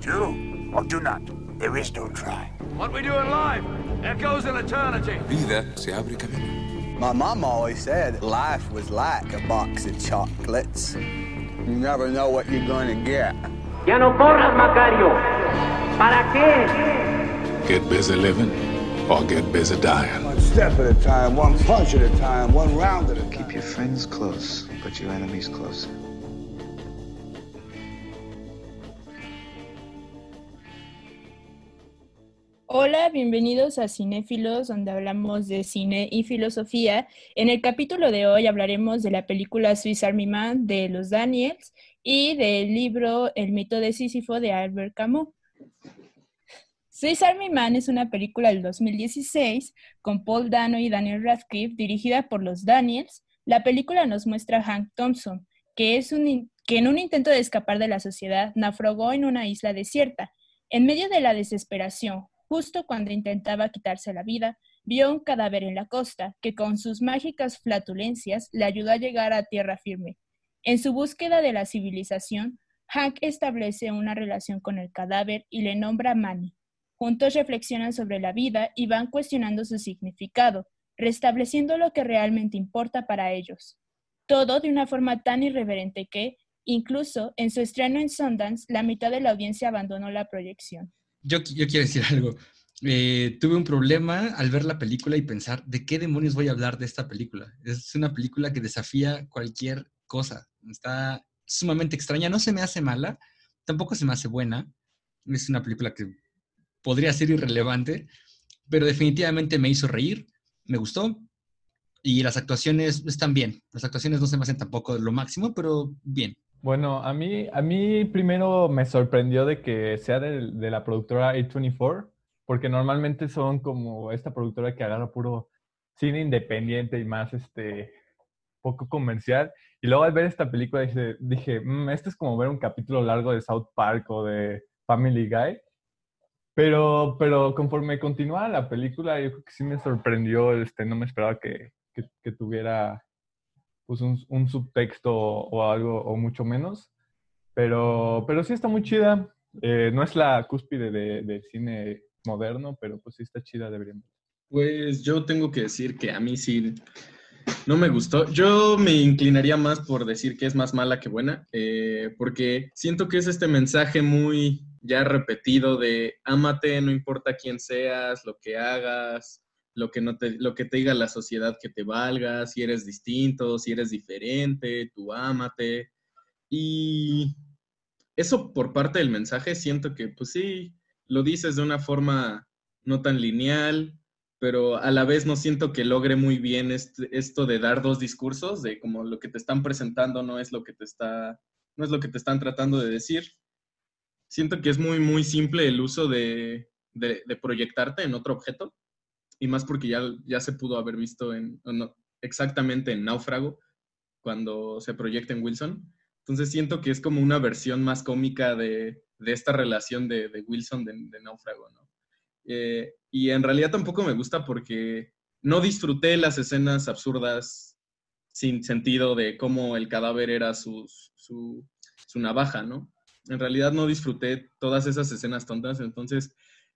Do or do not. There is no try. What we do in life echoes in eternity. Vida se abre camino. My mom always said life was like a box of chocolates. You never know what you're going to get. Ya no corras, Macario. ¿Para qué? Get busy living or get busy dying. One step at a time, one punch at a time, one round at a time. Keep your friends close, but your enemies closer. Hola, bienvenidos a Cinéfilos, donde hablamos de cine y filosofía. En el capítulo de hoy hablaremos de la película Swiss Army Man de los Daniels y del libro El mito de Sísifo de Albert Camus. Swiss Army Man es una película del 2016 con Paul Dano y Daniel Radcliffe dirigida por los Daniels. La película nos muestra a Hank Thompson, que, que en un intento de escapar de la sociedad naufragó en una isla desierta. En medio de la desesperación, Justo cuando intentaba quitarse la vida, vio un cadáver en la costa que con sus mágicas flatulencias le ayudó a llegar a tierra firme. En su búsqueda de la civilización, Hank establece una relación con el cadáver y le nombra Manny. Juntos reflexionan sobre la vida y van cuestionando su significado, restableciendo lo que realmente importa para ellos. Todo de una forma tan irreverente que, incluso en su estreno en Sundance, la mitad de la audiencia abandonó la proyección yo, quiero decir algo. Eh, tuve un problema al ver la película y pensar, ¿de qué demonios voy a hablar de esta película? Es una película que desafía cualquier cosa. Está sumamente extraña. No se me hace mala, tampoco se me hace buena. Es una película que podría ser irrelevante, pero definitivamente me hizo reír, me gustó. Y las actuaciones están bien. Las actuaciones no se me hacen tampoco lo máximo, pero bien. Bueno, a mí, a mí primero me sorprendió de que sea de, la productora A24, porque normalmente son como esta productora que agarra puro cine independiente y más este poco comercial. Y luego al ver esta película dije, dije mmm, es como ver un capítulo largo de South Park o de Family Guy. Pero, pero conforme continuaba la película, yo creo que sí me sorprendió, este, no me esperaba que, que tuviera pues un, subtexto o, algo, o mucho menos. Pero, pero sí está muy chida. Eh, no es la cúspide de, del cine moderno, pero pues sí está chida, deberíamos. Pues yo tengo que decir que a mí sí no me gustó. Yo me inclinaría más por decir que es más mala que buena, eh, porque siento que es este mensaje muy ya repetido de ámate, no importa quién seas, lo que hagas, lo que, no te, lo que te diga la sociedad que te valga, si eres distinto, si eres diferente, tú ámate. Y eso por parte del mensaje siento que, pues sí, lo dices de una forma no tan lineal, pero a la vez no siento que logre muy bien esto de dar dos discursos, de como lo que te están presentando no es lo que te está, no es lo que te están tratando de decir. Siento que es muy, muy simple el uso de, de proyectarte en otro objeto y más porque ya, ya se pudo haber visto en, exactamente en Náufrago, cuando se proyecta en Wilson. Entonces siento que es como una versión más cómica de, de esta relación de, de Wilson de, de, Náufrago, ¿no? Eh, y en realidad tampoco me gusta porque no disfruté las escenas absurdas sin sentido de cómo el cadáver era su, su, su navaja, ¿no? En realidad no disfruté todas esas escenas tontas, entonces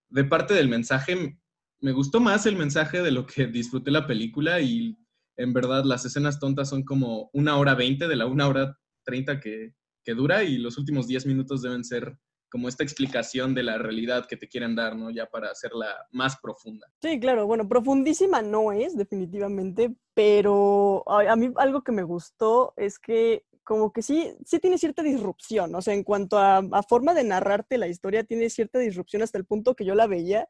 de parte del mensaje me gustó más el mensaje de lo que disfruté la película y en verdad las escenas tontas son como una hora veinte de la una hora treinta que, que, dura y los últimos diez minutos deben ser como esta explicación de la realidad que te quieren dar, ¿no? Ya para hacerla más profunda. Sí, claro, bueno, profundísima no es, definitivamente, pero a, mí algo que me gustó es que como que sí, sí tiene cierta disrupción, o sea, en cuanto a, a, forma de narrarte la historia, tiene cierta disrupción hasta el punto que yo la veía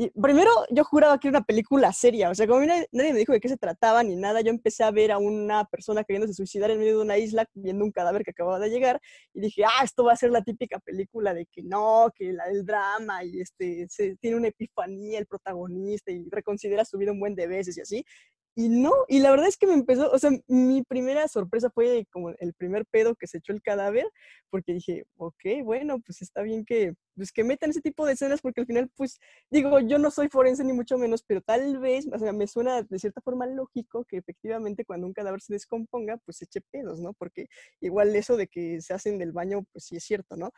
y primero yo juraba que era una película seria, o sea, como nadie, me dijo de qué se trataba ni nada, yo empecé a ver a una persona queriéndose suicidar en medio de una isla viendo un cadáver que acababa de llegar y dije, ah, esto va a ser la típica película de que no, que la, el drama y este, tiene una epifanía el protagonista y reconsidera su vida un buen de veces y así. Y no, y la verdad es que me empezó, o sea, mi primera sorpresa fue como el primer pedo que se echó el cadáver, porque dije, ok, bueno, pues está bien que, pues que metan ese tipo de escenas, porque al final, pues, digo, yo no soy forense ni mucho menos, pero tal vez, o sea, me suena de cierta forma lógico que efectivamente cuando un cadáver se descomponga, pues eche pedos, ¿no? Porque igual eso de que se hacen del baño, pues sí es cierto, ¿no?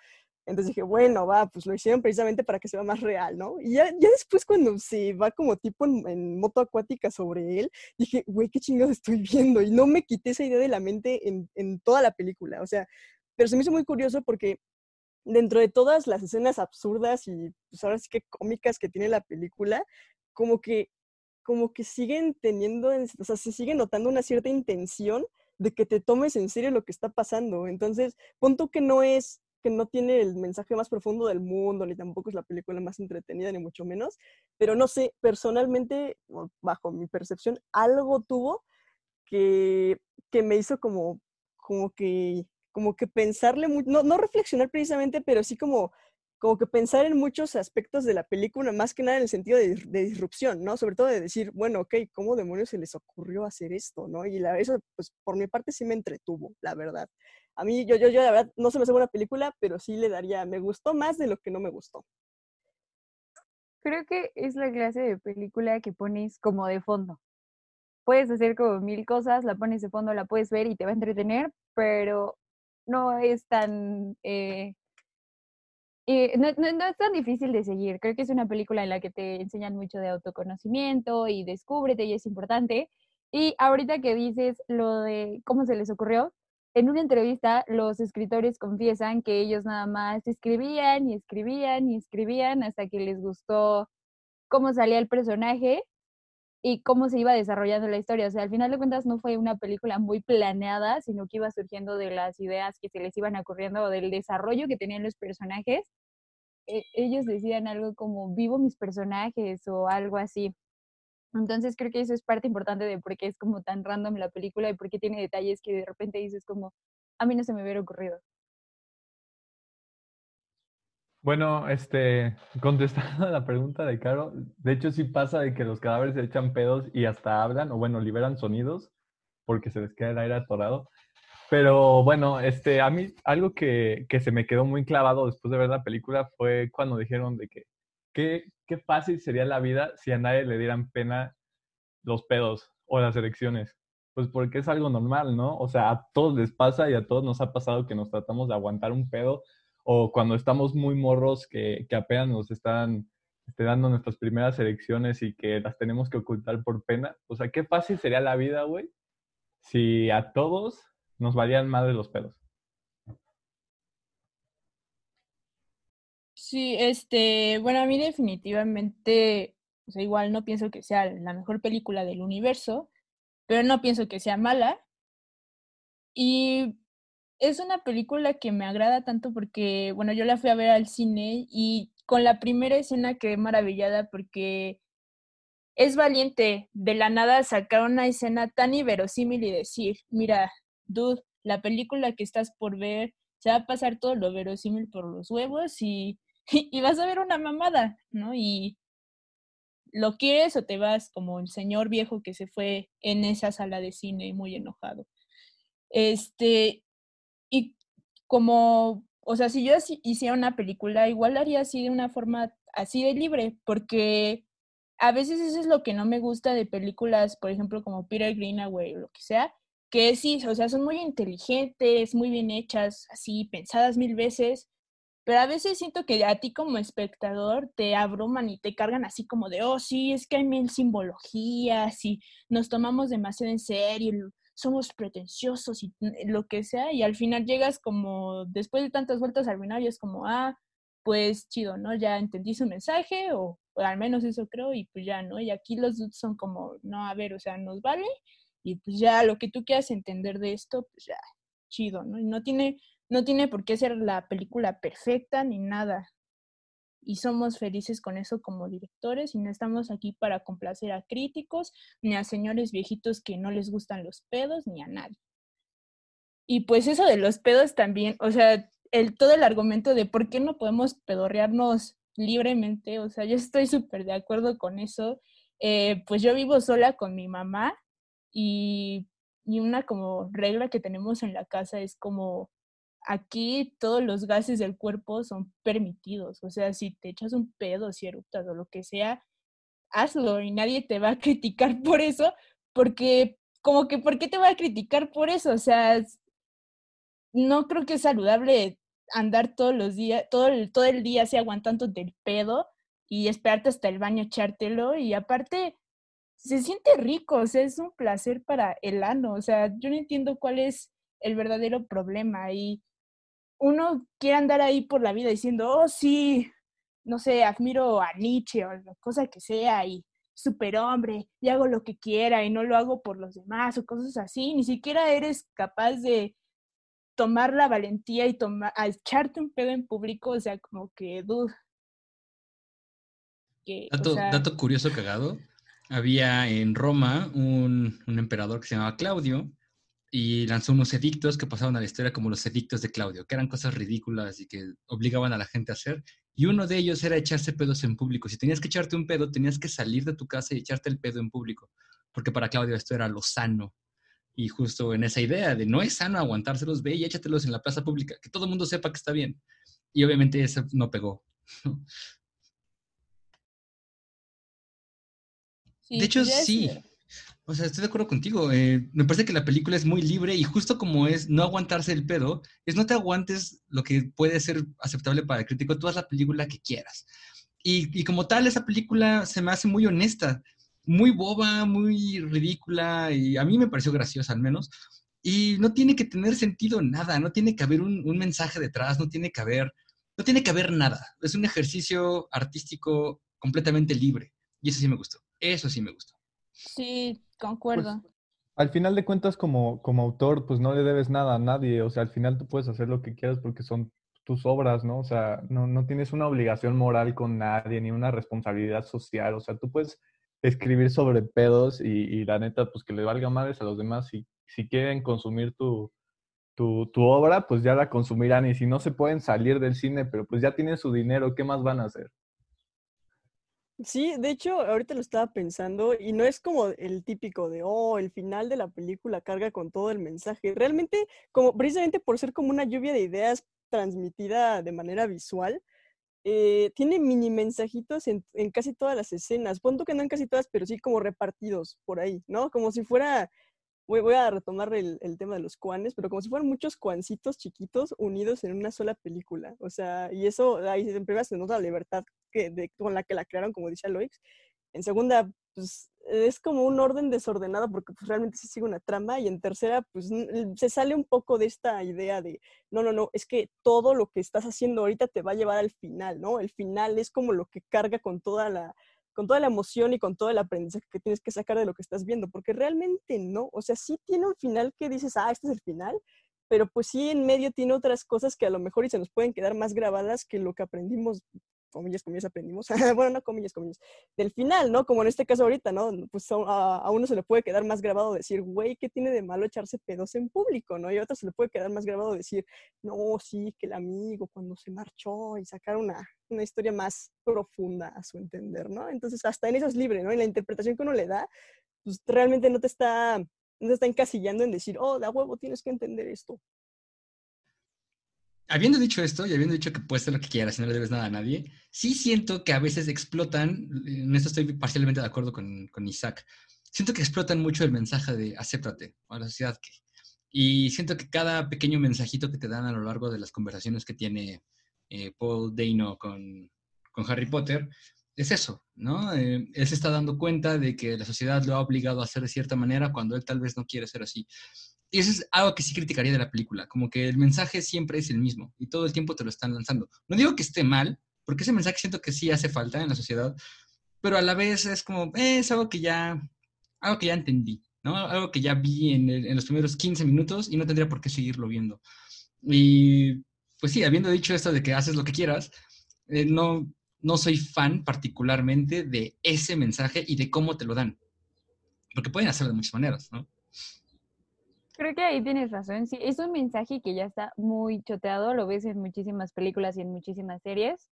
Entonces dije, bueno, va, pues lo hicieron precisamente para que sea más real, ¿no? Y ya, ya después cuando se va como tipo en, moto acuática sobre él, dije, güey, qué chingados estoy viendo. Y no me quité esa idea de la mente en, en toda la película. O sea, pero se me hizo muy curioso porque dentro de todas las escenas absurdas y pues ahora sí que cómicas que tiene la película, como que, como que siguen teniendo, o sea, se sigue notando una cierta intención de que te tomes en serio lo que está pasando. Entonces, punto que no es que no tiene el mensaje más profundo del mundo, ni tampoco es la película más entretenida, ni mucho menos, pero no sé, personalmente, bajo mi percepción, algo tuvo que, que me hizo como, como que como que pensarle, no, no reflexionar precisamente, pero sí como como que pensar en muchos aspectos de la película, más que nada en el sentido de, disrupción, ¿no? Sobre todo de decir, bueno, ok, ¿cómo demonios se les ocurrió hacer esto, no? Y la, eso, pues, por mi parte sí me entretuvo, la verdad. A mí, yo, yo, yo, la verdad, no se me hace buena película, pero sí le daría, me gustó más de lo que no me gustó. Creo que es la clase de película que pones como de fondo. Puedes hacer como mil cosas, la pones de fondo, la puedes ver y te va a entretener, pero no es tan... Eh, eh, no, es tan difícil de seguir. Creo que es una película en la que te enseñan mucho de autoconocimiento y descúbrete y es importante. Y ahorita que dices lo de cómo se les ocurrió, en una entrevista los escritores confiesan que ellos nada más escribían y escribían y escribían hasta que les gustó cómo salía el personaje y cómo se iba desarrollando la historia. O sea, al final de cuentas no fue una película muy planeada, sino que iba surgiendo de las ideas que se les iban ocurriendo o del desarrollo que tenían los personajes. E, ellos decían algo como vivo mis personajes o algo así. Entonces creo que eso es parte importante de por qué es como tan random la película y por qué tiene detalles que de repente dices como, a mí no se me hubiera ocurrido. Bueno, este, contestando a la pregunta de Caro, de hecho sí pasa de que los cadáveres se echan pedos y hasta hablan, o bueno, liberan sonidos, porque se les queda el aire atorado. Pero bueno, este, a mí algo que, que se me quedó muy clavado después de ver la película fue cuando dijeron de que qué, qué fácil sería la vida si a nadie le dieran pena los pedos o las erecciones. Pues porque es algo normal, ¿no? O sea, a todos les pasa y a todos nos ha pasado que nos tratamos de aguantar un pedo o cuando estamos muy morros que, que apenas nos están este, dando nuestras primeras elecciones y que las tenemos que ocultar por pena. O sea, qué fácil sería la vida, güey, si a todos nos valían de los pelos. Sí, este, bueno, a mí definitivamente, o sea, igual no pienso que sea la mejor película del universo, pero no pienso que sea mala. Y es una película que me agrada tanto porque, bueno, yo la fui a ver al cine y con la primera escena quedé maravillada porque es valiente de la nada sacar una escena tan inverosímil y decir, mira, dude, la película que estás por ver se va a pasar todo lo verosímil por los huevos y, y vas a ver una mamada, ¿no? Y lo quieres o te vas como el señor viejo que se fue en esa sala de cine muy enojado. Este, como, o sea, si yo hiciera una película, igual haría así de una forma así de libre, porque a veces eso es lo que no me gusta de películas, por ejemplo, como Peter Greenaway o lo que sea, que sí, o sea, son muy inteligentes, muy bien hechas, así, pensadas mil veces, pero a veces siento que a ti como espectador te abruman y te cargan así como de, oh, sí, es que hay mil simbologías y nos tomamos demasiado en serio, somos pretenciosos y lo que sea, y al final llegas como, después de tantas vueltas al y es como, ah, pues chido, ¿no? Ya entendí su mensaje, o, al menos eso creo, y pues ya, ¿no? Y aquí los son como, no, a ver, o sea, nos vale, y pues ya lo que tú quieras entender de esto, pues ya, chido, ¿no? Y no tiene, no tiene por qué ser la película perfecta ni nada y somos felices con eso como directores y no estamos aquí para complacer a críticos ni a señores viejitos que no les gustan los pedos ni a nadie. Y pues eso de los pedos también, o sea, el, todo el argumento de por qué no podemos pedorrearnos libremente, o sea, yo estoy súper de acuerdo con eso. Eh, pues yo vivo sola con mi mamá y, y una como regla que tenemos en la casa es como aquí todos los gases del cuerpo son permitidos. O sea, si te echas un pedo, si eructas o lo que sea, hazlo y nadie te va a criticar por eso, porque como que, ¿por qué te va a criticar por eso? O sea, no creo que es saludable andar todos los días, todo el, todo el día así aguantando del pedo y esperarte hasta el baño echártelo y aparte se siente rico, o sea, es un placer para el ano, o sea, yo no entiendo cuál es el verdadero problema y uno quiere andar ahí por la vida diciendo, oh sí, no sé, admiro a Nietzsche o la cosa que sea y superhombre y hago lo que quiera y no lo hago por los demás o cosas así, ni siquiera eres capaz de tomar la valentía y tomar, a echarte un pedo en público, o sea, como que, dude. dato, dato curioso cagado, había en Roma un, un emperador que se llamaba Claudio y lanzó unos edictos que pasaban a la historia como los edictos de Claudio, que eran cosas ridículas y que obligaban a la gente a hacer. Y uno de ellos era echarse pedos en público. Si tenías que echarte un pedo, tenías que salir de tu casa y echarte el pedo en público, porque para Claudio esto era lo sano. Y justo en esa idea de no es sano aguantárselos, ve y échatelos en la plaza pública, que todo el mundo sepa que está bien. Y obviamente eso no pegó. de hecho, pues sí. O sea, estoy de acuerdo contigo. Eh, me parece que la película es muy libre y justo como es no aguantarse el pedo, es no te aguantes lo que puede ser aceptable para el crítico, tú haz la película que quieras. Y, y como tal, esa película se me hace muy honesta, muy boba, muy ridícula y a mí me pareció graciosa al menos. Y no tiene que tener sentido nada, no tiene que haber un, un mensaje detrás, no tiene que haber, no tiene que haber nada. Es un ejercicio artístico completamente libre. Y eso sí me gustó. Eso sí me gustó. Sí, concuerdo. Pues, al final de cuentas, como, como autor, pues no le debes nada a nadie. O sea, al final tú puedes hacer lo que quieras porque son tus obras, ¿no? O sea, no, no tienes una obligación moral con nadie, ni una responsabilidad social. O sea, tú puedes escribir sobre pedos y, y la neta, pues que le valga madres a los demás. Si, si quieren consumir tu, tu, tu, obra, pues ya la consumirán. Y si no se pueden salir del cine, pero pues ya tienen su dinero, ¿qué más van a hacer? Sí, de hecho, ahorita lo estaba pensando y no es como el típico de, oh, el final de la película carga con todo el mensaje. Realmente, como precisamente por ser como una lluvia de ideas transmitida de manera visual, eh, tiene mini mensajitos en, casi todas las escenas. Punto que no en casi todas, pero sí como repartidos por ahí, ¿no? Como si fuera voy, a retomar el, tema de los cuanes, pero como si fueran muchos cuancitos chiquitos unidos en una sola película. O sea, y eso ahí en primera se nota la libertad con la que la crearon, como dice Aloix. En segunda, pues es como un orden desordenado porque pues, realmente se sigue una trama y en tercera pues se sale un poco de esta idea de no, no, no, es que todo lo que estás haciendo ahorita te va a llevar al final, ¿no? El final es como lo que carga con toda la, con toda la emoción y con todo el aprendizaje que tienes que sacar de lo que estás viendo, porque realmente no, o sea, sí tiene un final que dices, ah, este es el final, pero pues sí en medio tiene otras cosas que a lo mejor y se nos pueden quedar más grabadas que lo que aprendimos comillas, comillas, aprendimos, bueno, no comillas, comillas, del final, ¿no? Como en este caso ahorita, ¿no? Pues a, uno se le puede quedar más grabado decir, güey, ¿qué tiene de malo echarse pedos en público, ¿no? Y a otro se le puede quedar más grabado decir, no, sí, que el amigo cuando se marchó y sacar una, una historia más profunda a su entender, ¿no? Entonces, hasta en eso es libre, ¿no? En la interpretación que uno le da, pues realmente no te está, no te está encasillando en decir, oh, da huevo, tienes que entender esto habiendo dicho esto y habiendo dicho que puedes hacer lo que quieras y no le debes nada a nadie, sí siento que a veces explotan, en esto estoy parcialmente de acuerdo con, con Isaac, siento que explotan mucho el mensaje de acéptate a la sociedad. Que, y siento que cada pequeño mensajito que te dan a lo largo de las conversaciones que tiene eh, Paul Dano con, con, Harry Potter es eso, ¿no? Eh, él se está dando cuenta de que la sociedad lo ha obligado a hacer de cierta manera cuando él tal vez no quiere ser así. Y eso es algo que sí criticaría de la película, como que el mensaje siempre es el mismo y todo el tiempo te lo están lanzando. No digo que esté mal, porque ese mensaje siento que sí hace falta en la sociedad, pero a la vez es como, eh, es algo que ya, algo que ya entendí, ¿no? Algo que ya vi en, en, los primeros 15 minutos y no tendría por qué seguirlo viendo. Y pues sí, habiendo dicho esto de que haces lo que quieras, eh, no, no soy fan particularmente de ese mensaje y de cómo te lo dan. Porque pueden hacerlo de muchas maneras, ¿no? Creo que ahí tienes razón. Sí, es un mensaje que ya está muy choteado, lo ves en muchísimas películas y en muchísimas series.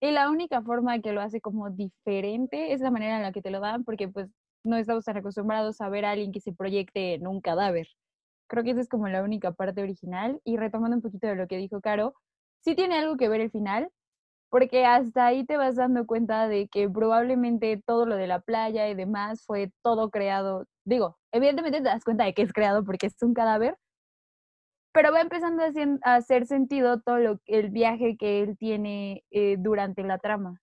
Y la única forma que lo hace como diferente es la manera en la que te lo dan, porque pues no estamos tan acostumbrados a ver a alguien que se proyecte en un cadáver. Creo que esa es como la única parte original. Y retomando un poquito de lo que dijo Caro, sí tiene algo que ver el final, porque hasta ahí te vas dando cuenta de que probablemente todo lo de la playa y demás fue todo creado. Digo, evidentemente te das cuenta de que es creado porque es un cadáver, pero va empezando a, hacer sentido todo lo, el viaje que él tiene eh, durante la trama.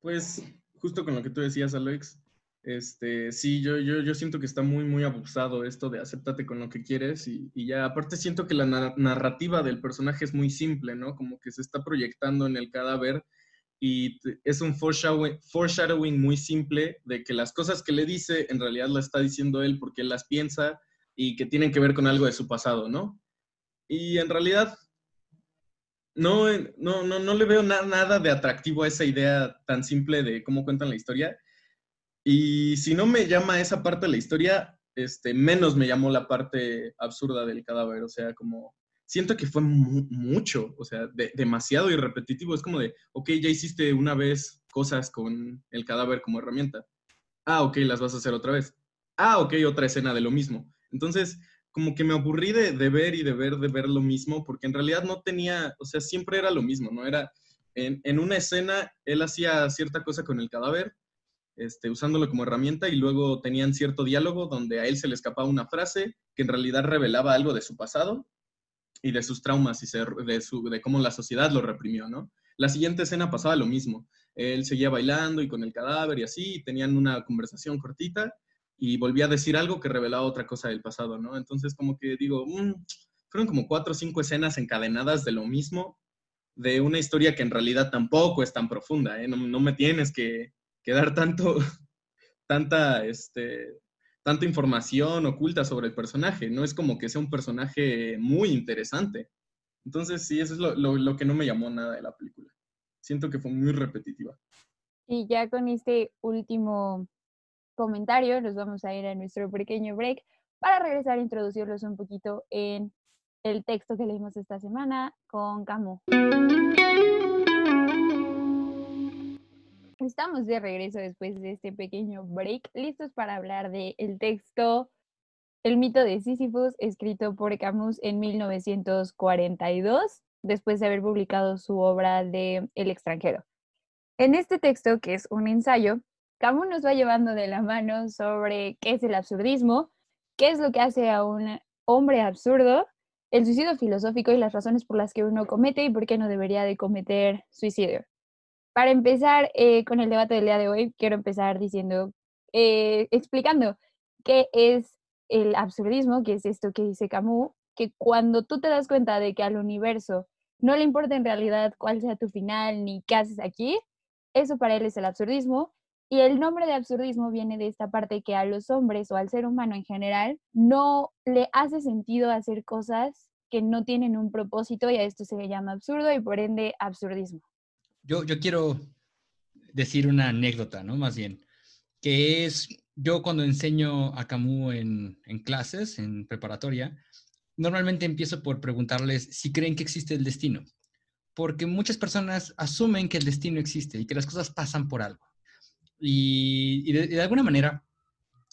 Pues justo con lo que tú decías, Alex, este, sí, yo, yo, yo siento que está muy, muy abusado esto de acéptate con lo que quieres y, ya, aparte siento que la narrativa del personaje es muy simple, ¿no? Como que se está proyectando en el cadáver y es un foreshadowing, foreshadowing muy simple de que las cosas que le dice en realidad las está diciendo él porque él las piensa y que tienen que ver con algo de su pasado, ¿no? Y en realidad no, no, no, no le veo nada de atractivo a esa idea tan simple de cómo cuentan la historia. Y si no me llama esa parte de la historia, este, menos me llamó la parte absurda del cadáver. O sea, como siento que fue mucho, o sea, demasiado y repetitivo. Es como de, ok, ya hiciste una vez cosas con el cadáver como herramienta. Ah, ok, las vas a hacer otra vez. Ah, ok, otra escena de lo mismo. Entonces, como que me aburrí de, de, ver y de ver, de ver lo mismo, porque en realidad no tenía, o sea, siempre era lo mismo, ¿no? Era, en, en una escena, él hacía cierta cosa con el cadáver, este, usándolo como herramienta y luego tenían cierto diálogo donde a él se le escapaba una frase que en realidad revelaba algo de su pasado y de sus traumas y de, cómo la sociedad lo reprimió, ¿no? La siguiente escena pasaba lo mismo. Él seguía bailando y con el cadáver y así, tenían una conversación cortita y volvía a decir algo que revelaba otra cosa del pasado, ¿no? Entonces como que digo, mm, fueron como cuatro o cinco escenas encadenadas de lo mismo, de una historia que en realidad tampoco es tan profunda, ¿eh? No me tienes que, que dar tanto, tanta, este, tanta información oculta sobre el personaje. No es como que sea un personaje muy interesante. Entonces, sí, eso es lo, lo, que no me llamó nada de la película. Siento que fue muy repetitiva. Y ya con este último comentario, nos vamos a ir a nuestro pequeño break para regresar a introducirlos un poquito en el texto que leímos esta semana con Camus. Estamos de regreso después de este pequeño break, listos para hablar del el texto El mito de Sísifus, escrito por Camus en 1942, después de haber publicado su obra de El extranjero. En este texto, que es un ensayo, Camus nos va llevando de la mano sobre qué es el absurdismo, qué es lo que hace a un hombre absurdo, el suicidio filosófico y las razones por las que uno comete y por qué no debería de cometer suicidio. Para empezar eh, con el debate del día de hoy, quiero empezar diciendo, eh, explicando qué es el absurdismo, que es esto que dice Camus, que cuando tú te das cuenta de que al universo no le importa en realidad cuál sea tu final ni qué haces aquí, eso para él es el absurdismo. Y el nombre de absurdismo viene de esta parte que a los hombres o al ser humano en general no le hace sentido hacer cosas que no tienen un propósito y a esto se le llama absurdo y por ende absurdismo yo, quiero decir una anécdota, ¿no? Más bien, que es, yo cuando enseño a Camus en, en clases, en preparatoria, normalmente empiezo por preguntarles si creen que existe el destino, porque muchas personas asumen que el destino existe y que las cosas pasan por algo. Y, de, alguna manera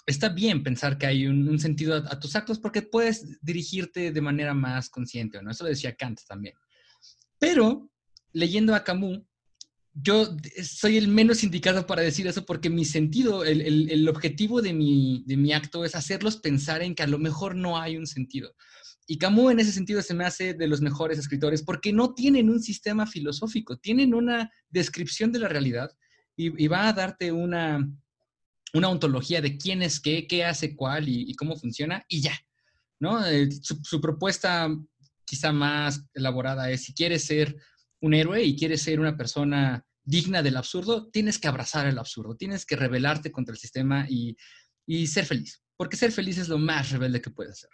está bien pensar que hay un, sentido a, a, tus actos porque puedes dirigirte de manera más consciente, ¿no? Eso lo decía Kant también. Pero leyendo a Camus, yo soy el menos indicado para decir eso porque mi sentido, el, objetivo de mi, de mi, acto es hacerlos pensar en que a lo mejor no hay un sentido. Y Camus en ese sentido se me hace de los mejores escritores porque no tienen un sistema filosófico, tienen una descripción de la realidad y, va a darte una, una ontología de quién es qué, qué hace cuál y, cómo funciona y ya. ¿no? Eh, su, su propuesta quizá más elaborada es si quieres ser un héroe y quieres ser una persona digna del absurdo, tienes que abrazar el absurdo, tienes que rebelarte contra el sistema y, ser feliz, porque ser feliz es lo más rebelde que puedes hacer.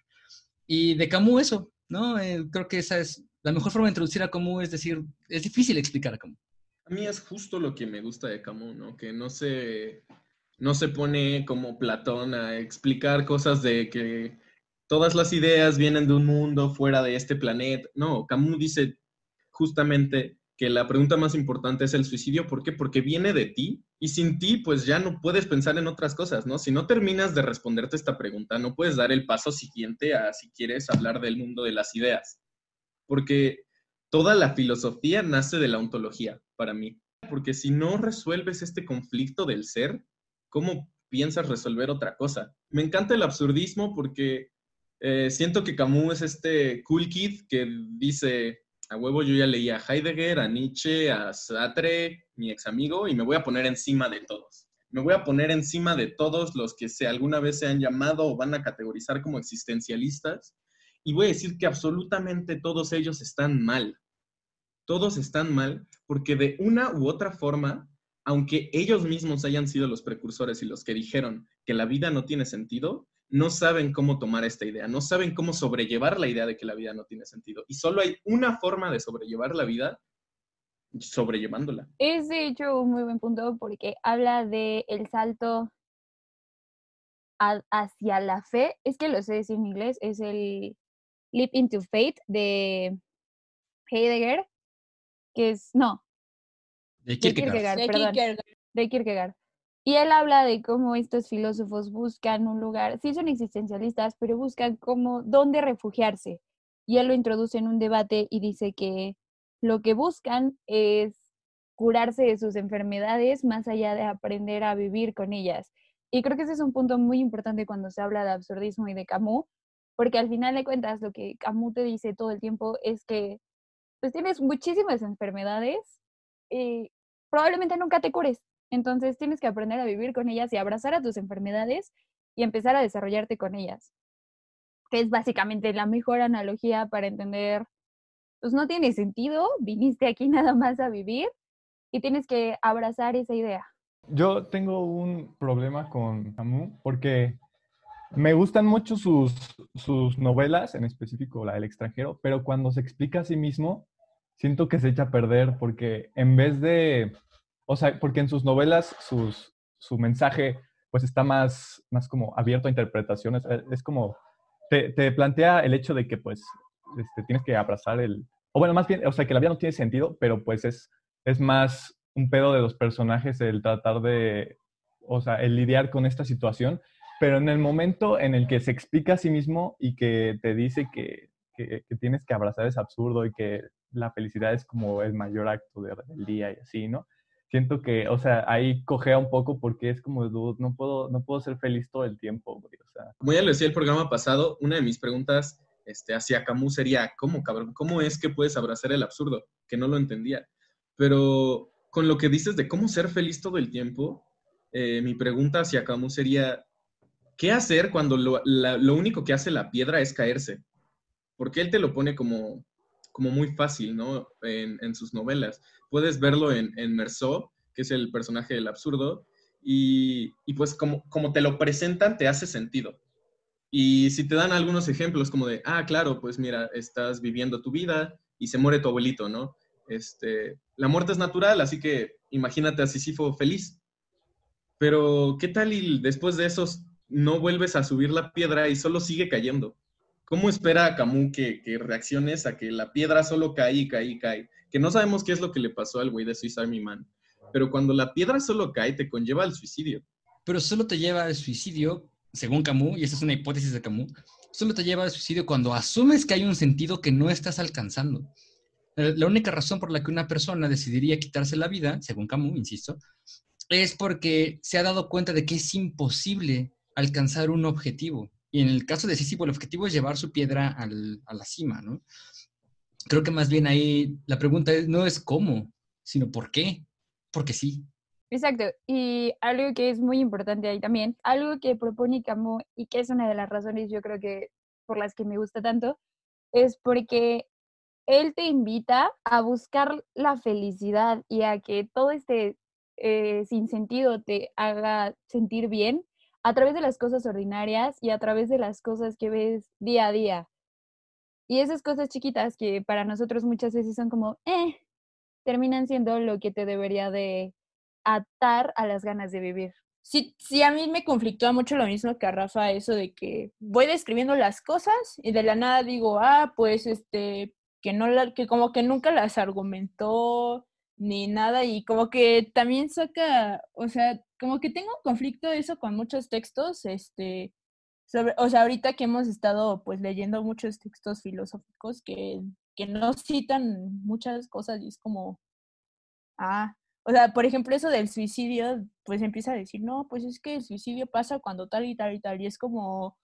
Y de Camus eso, ¿no? Eh, creo que esa es la mejor forma de introducir a Camus, es decir, es difícil explicar a Camus. A mí es justo lo que me gusta de Camus, ¿no? Que no se, no se pone como Platón a explicar cosas de que todas las ideas vienen de un mundo fuera de este planeta. No, Camus dice, justamente que la pregunta más importante es el suicidio. ¿Por qué? Porque viene de ti Y sin ti, pues ya no puedes pensar en otras cosas, ¿no? Si no terminas de responderte esta pregunta, no puedes dar el paso siguiente a si quieres hablar del mundo de las ideas. Porque toda la filosofía nace de la ontología, para mí. Porque si no resuelves este conflicto del ser, ¿cómo piensas resolver otra cosa? Me encanta el absurdismo porque eh, siento que Camus es este cool kid que dice, a huevo yo ya leí a Heidegger, a Nietzsche, a Sartre, mi ex amigo, y me voy a poner encima de todos. Me voy a poner encima de todos los que se, alguna vez se han llamado o van a categorizar como existencialistas, y voy a decir que absolutamente todos ellos están mal. Todos están mal porque de una u otra forma, aunque ellos mismos hayan sido los precursores y los que dijeron que la vida no tiene sentido, no saben cómo tomar esta idea, no saben cómo sobrellevar la idea de que la vida no tiene sentido. Y solo hay una forma de sobrellevar la vida, sobrellevándola. Es de hecho un muy buen punto porque habla de el salto hacia la fe. Es que lo sé decir en inglés, es el leap into faith de Heidegger, que es, no. De Kierkegaard. De Kierkegaard, De Kierkegaard. Y él habla de cómo estos filósofos buscan un lugar, sí son existencialistas, pero buscan cómo, dónde refugiarse. Y él lo introduce en un debate y dice que lo que buscan es curarse de sus enfermedades más allá de aprender a vivir con ellas. Y creo que ese es un punto muy importante cuando se habla de absurdismo y de Camus, porque al final de cuentas lo que Camus te dice todo el tiempo es que pues tienes muchísimas enfermedades y probablemente nunca te cures, entonces tienes que aprender a vivir con ellas y abrazar a tus enfermedades y empezar a desarrollarte con ellas. Que es básicamente la mejor analogía para entender, pues no tiene sentido, viniste aquí nada más a vivir y tienes que abrazar esa idea. Yo tengo un problema con Camus porque me gustan mucho sus, sus novelas, en específico la del extranjero, pero cuando se explica a sí mismo, siento que se echa a perder porque en vez de o sea, porque en sus novelas sus, su mensaje pues está más, más como abierto a interpretaciones. Eh, es como, te, te plantea el hecho de que pues este, tienes que abrazar el... O bueno, más bien, o sea, que la vida no tiene sentido, pero pues es, es más un pedo de los personajes el tratar de, o sea, el lidiar con esta situación. Pero en el momento en el que se explica a sí mismo y que te dice que, que, que tienes que abrazar ese absurdo y que la felicidad es como el mayor acto de rebeldía y así, ¿no? Siento que, o sea, ahí cogea un poco porque es como, no puedo, no puedo ser feliz todo el tiempo, güey, o sea. Como ya lo decía el programa pasado, una de mis preguntas este, hacia Camus sería, ¿cómo, cabrón? ¿Cómo es que puedes abrazar el absurdo? Que no lo entendía. Pero con lo que dices de cómo ser feliz todo el tiempo, eh, mi pregunta hacia Camus sería, ¿qué hacer cuando lo, lo, único que hace la piedra es caerse? Porque él te lo pone como, como muy fácil, ¿no? En, sus novelas puedes verlo en, en que es el personaje del absurdo, y, y, pues como, como te lo presentan, te hace sentido. Y si te dan algunos ejemplos como de, ah, claro, pues mira, estás viviendo tu vida y se muere tu abuelito, ¿no? Este, la muerte es natural, así que imagínate a Sísifo feliz. Pero, ¿qué tal y después de eso no vuelves a subir la piedra y solo sigue cayendo? ¿Cómo espera Camus que, reacciones a que la piedra solo cae y cae y cae? que no sabemos qué es lo que le pasó al güey de Swiss Army Man, pero cuando la piedra solo cae, te conlleva al suicidio. Pero solo te lleva al suicidio, según Camus, y esa es una hipótesis de Camus, solo te lleva al suicidio cuando asumes que hay un sentido que no estás alcanzando. Eh, la única razón por la que una persona decidiría quitarse la vida, según Camus, insisto, es porque se ha dado cuenta de que es imposible alcanzar un objetivo. Y en el caso de Sísifo, el objetivo es llevar su piedra al, a la cima, ¿no? creo que más bien ahí la pregunta no es cómo, sino por qué. Porque sí. Exacto. Y algo que es muy importante ahí también, algo que propone Camus y que es una de las razones yo creo que por las que me gusta tanto, es porque él te invita a buscar la felicidad y a que todo este eh, sin sentido te haga sentir bien a través de las cosas ordinarias y a través de las cosas que ves día a día. Y esas cosas chiquitas que para nosotros muchas veces son como, eh, terminan siendo lo que te debería de atar a las ganas de vivir. Sí, sí, a mí me conflictúa mucho lo mismo que a Rafa, eso de que voy describiendo las cosas y de la nada digo, ah, pues este, que no que como que nunca las argumentó, ni nada y como que también saca, o sea, como que tengo un conflicto eso con muchos textos, este, sobre, o sea, ahorita que hemos estado pues leyendo muchos textos filosóficos que, que no citan muchas cosas y es como, ah, o sea, por ejemplo, eso del suicidio, pues empieza a decir, no, pues es que el suicidio pasa cuando tal y tal y tal, y es como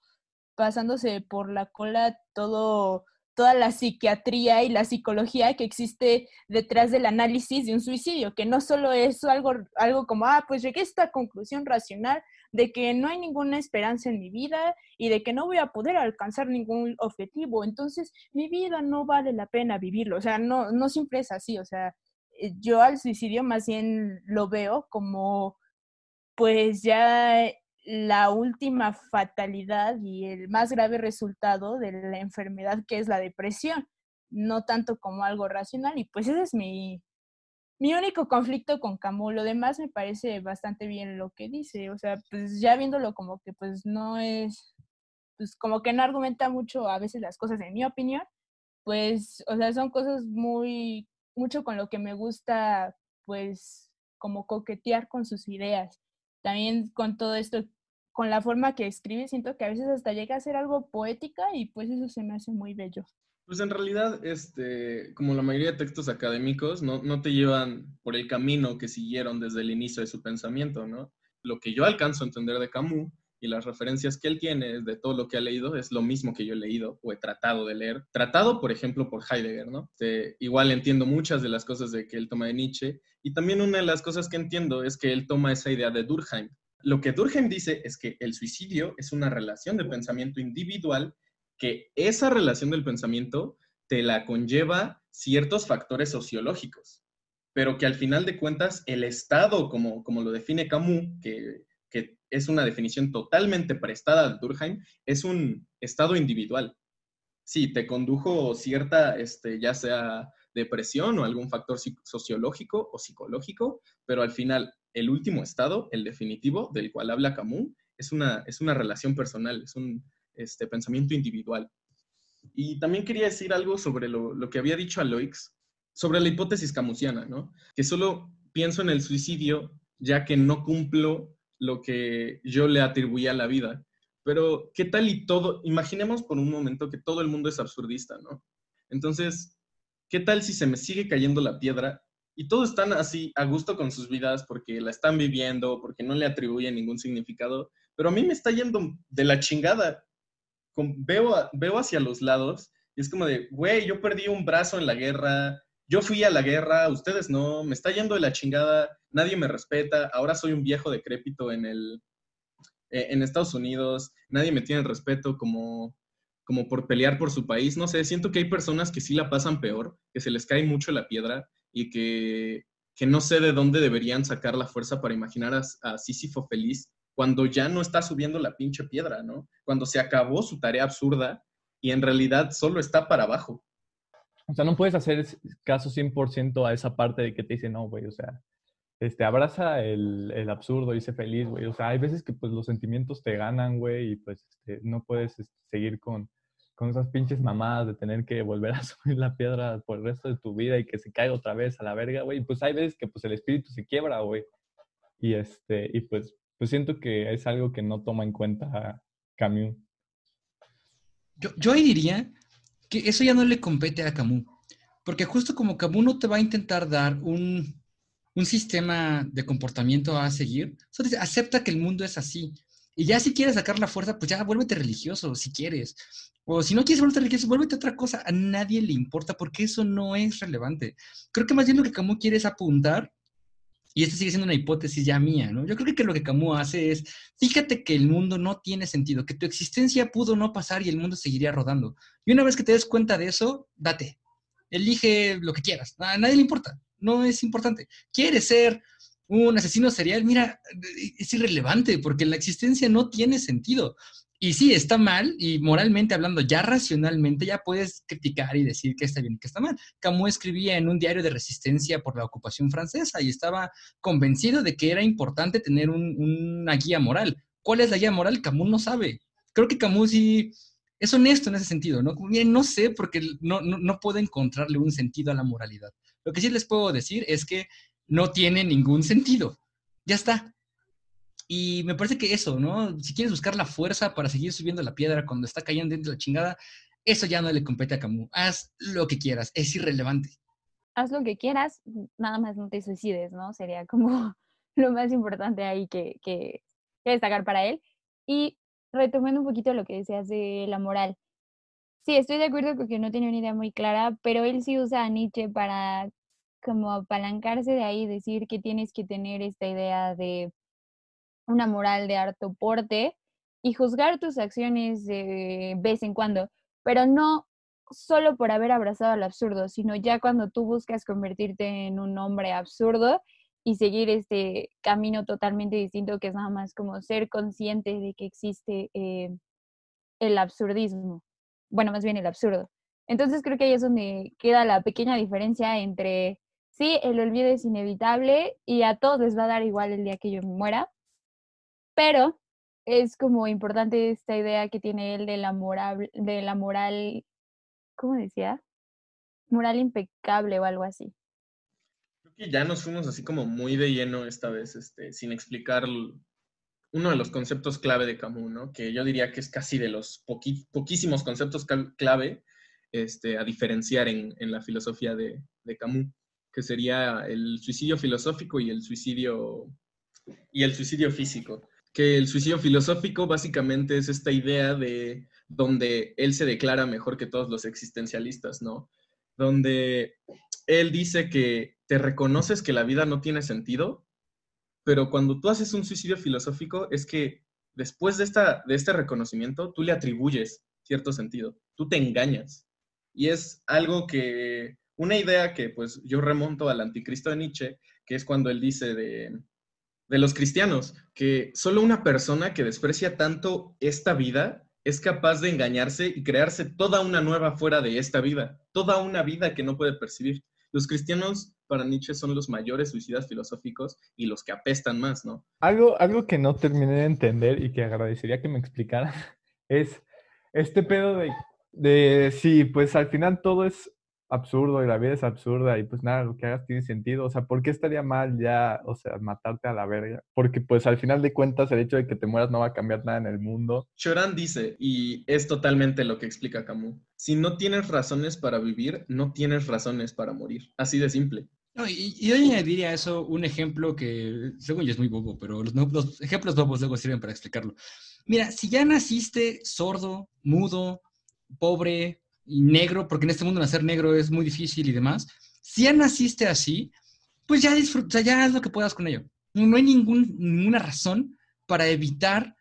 pasándose por la cola todo toda la psiquiatría y la psicología que existe detrás del análisis de un suicidio, que no solo es algo, algo como, ah, pues llegué a esta conclusión racional de que no hay ninguna esperanza en mi vida y de que no voy a poder alcanzar ningún objetivo, entonces mi vida no vale la pena vivirlo, o sea, no, no siempre es así, o sea, eh, yo al suicidio más bien lo veo como pues ya la última fatalidad y el más grave resultado de la enfermedad que es la depresión, no tanto como algo racional. Y pues ese es mi, mi único conflicto con Camus. Lo demás me parece bastante bien lo que dice. O sea, pues ya viéndolo como que pues no es, pues como que no argumenta mucho a veces las cosas en mi opinión, pues, o sea, son cosas muy, mucho con lo que me gusta, pues, como coquetear con sus ideas también con todo esto, con la forma que escribe, siento que a veces hasta llega a ser algo poética y pues eso se me hace muy bello. Pues en realidad, este, como la mayoría de textos académicos, no, no te llevan por el camino que siguieron desde el inicio de su pensamiento, ¿no? Lo que yo alcanzo a entender de Camus y las referencias que él tiene de todo lo que ha leído es lo mismo que yo he leído o he tratado de leer. Tratado, por ejemplo, por Heidegger, ¿no? Este, igual entiendo muchas de las cosas de que él toma de Nietzsche y también una de las cosas que entiendo es que él toma esa idea de Durkheim. Lo que Durkheim dice es que el suicidio es una relación de pensamiento individual que esa relación del pensamiento te la conlleva ciertos factores sociológicos, pero que al final de cuentas el Estado, como, como lo define Camus, que es una definición totalmente prestada de Durkheim, es un estado individual. Sí, te condujo cierta, este, ya sea depresión o algún factor sociológico o psicológico, pero al final el último estado, el definitivo, del cual habla Camus, es una, es una relación personal, es un este, pensamiento individual. Y también quería decir algo sobre lo, lo que había dicho Aloix, sobre la hipótesis camusiana, ¿no? Que solo pienso en el suicidio ya que no cumplo lo que yo le atribuía a la vida. Pero, ¿qué tal y todo? Imaginemos por un momento que todo el mundo es absurdista, ¿no? Entonces, ¿qué tal si se me sigue cayendo la piedra y todos están así a gusto con sus vidas porque la están viviendo, porque no le atribuyen ningún significado? Pero a mí me está yendo de la chingada. veo, veo hacia los lados y es como de, güey, yo perdí un brazo en la guerra, yo fui a la guerra, ustedes no, me está yendo de la chingada, nadie me respeta, ahora soy un viejo decrépito en, el, eh, en Estados Unidos, nadie me tiene respeto como, como por pelear por su país, no sé, siento que hay personas que sí la pasan peor, que se les cae mucho la piedra y que, que no sé de dónde deberían sacar la fuerza para imaginar a, a Sísifo feliz cuando ya no está subiendo la pinche piedra, ¿no? Cuando se acabó su tarea absurda y en realidad solo está para abajo. O sea, no puedes hacer caso 100% a esa parte de que te dicen, no, güey, o sea, este, abraza el, el absurdo y sé feliz, güey. O sea, hay veces que pues los sentimientos te ganan, güey, y pues este, no puedes este, seguir con, con esas pinches mamadas de tener que volver a subir la piedra por el resto de tu vida y que se caiga otra vez a la verga, güey. Pues hay veces que pues el espíritu se quiebra, güey. Y este, y pues, pues siento que es algo que no toma en cuenta Camus. Yo, yo diría que eso ya no le compete a Camus. Porque justo como Camus no te va a intentar dar un, un sistema de comportamiento a seguir, acepta que el mundo es así. Y ya si quieres sacar la fuerza, pues ya vuélvete religioso, si quieres. O si no quieres volverte religioso, vuélvete otra cosa. A nadie le importa porque eso no es relevante. Creo que más bien lo que Camus quiere es apuntar, y esta sigue siendo una hipótesis ya mía, ¿no? Yo creo que lo que Camus hace es, fíjate que el mundo no tiene sentido, que tu existencia pudo no pasar y el mundo seguiría rodando. Y una vez que te des cuenta de eso, date. Elige lo que quieras. A nadie le importa. No es importante. ¿Quieres ser un asesino serial? Mira, es irrelevante porque la existencia no tiene sentido. Y sí, está mal, y moralmente hablando, ya racionalmente, ya puedes criticar y decir que está bien y que está mal. Camus escribía en un diario de resistencia por la ocupación francesa y estaba convencido de que era importante tener una guía moral. ¿Cuál es la guía moral? Camus no sabe. Creo que Camus sí es honesto en ese sentido, ¿no? Miren, no sé porque no, no puedo encontrarle un sentido a la moralidad. Lo que sí les puedo decir es que no tiene ningún sentido. Ya está. Y me parece que eso, ¿no? Si quieres buscar la fuerza para seguir subiendo la piedra cuando está cayendo dentro de la chingada, eso ya no le compete a Camus. Haz lo que quieras, es irrelevante. Haz lo que quieras, nada más no te suicides, ¿no? Sería como lo más importante ahí que, que, que destacar para él. Y retomando un poquito lo que decías de la moral. Sí, estoy de acuerdo con que no tiene una idea muy clara, pero él sí usa a Nietzsche para como apalancarse de ahí, decir que tienes que tener esta idea de una moral de harto porte y juzgar tus acciones de vez en cuando, pero no solo por haber abrazado al absurdo, sino ya cuando tú buscas convertirte en un hombre absurdo y seguir este camino totalmente distinto que es nada más como ser consciente de que existe eh, el absurdismo, bueno, más bien el absurdo. Entonces creo que ahí es donde queda la pequeña diferencia entre, sí, el olvido es inevitable y a todos les va a dar igual el día que yo me muera, pero es como importante esta idea que tiene él de la moral, de la moral, ¿cómo decía? Moral impecable o algo así. Creo que ya nos fuimos así como muy de lleno esta vez, este, sin explicar uno de los conceptos clave de Camus, ¿no? Que yo diría que es casi de los poquísimos conceptos clave este, a diferenciar en, en la filosofía de, de, Camus, que sería el suicidio filosófico y el suicidio, y el suicidio físico que el suicidio filosófico básicamente es esta idea de donde él se declara mejor que todos los existencialistas, ¿no? Donde él dice que te reconoces que la vida no tiene sentido, pero cuando tú haces un suicidio filosófico es que después de, esta, de este reconocimiento tú le atribuyes cierto sentido, tú te engañas. Y es algo que, una idea que pues yo remonto al anticristo de Nietzsche, que es cuando él dice de, de los cristianos, que solo una persona que desprecia tanto esta vida es capaz de engañarse y crearse toda una nueva fuera de esta vida, toda una vida que no puede percibir. Los cristianos para Nietzsche son los mayores suicidas filosóficos y los que apestan más, ¿no? Algo, algo que no terminé de entender y que agradecería que me explicara es este pedo de, de sí, pues al final todo es absurdo y la vida es absurda y pues nada, lo que hagas tiene sentido. O sea, ¿por qué estaría mal ya, o sea, matarte a la verga? Porque pues al final de cuentas el hecho de que te mueras no va a cambiar nada en el mundo. Choran dice, y es totalmente lo que explica Camus, si no tienes razones para vivir, no tienes razones para morir. Así de simple. No, y, yo añadiría a eso un ejemplo que, según yo, es muy bobo, pero los, los ejemplos bobos luego sirven para explicarlo. Mira, si ya naciste sordo, mudo, pobre, y negro, porque en este mundo nacer negro es muy difícil y demás, si ya naciste así, pues ya disfruta, ya haz lo que puedas con ello. No hay ningún, ninguna razón para evitar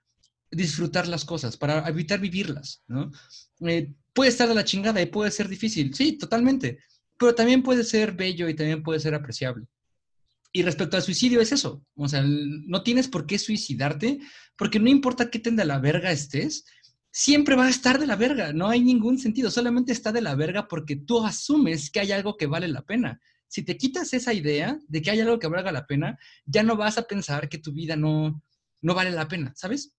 disfrutar las cosas, para evitar vivirlas, ¿no? Eh, puede estar de la chingada y puede ser difícil, sí, totalmente, pero también puede ser bello y también puede ser apreciable. Y respecto al suicidio es eso, o sea, no tienes por qué suicidarte, porque no importa qué tan de la verga estés, siempre va a estar de la verga, no hay ningún sentido, solamente está de la verga porque tú asumes que hay algo que vale la pena. Si te quitas esa idea de que hay algo que valga la pena, ya no vas a pensar que tu vida no, no vale la pena, ¿sabes?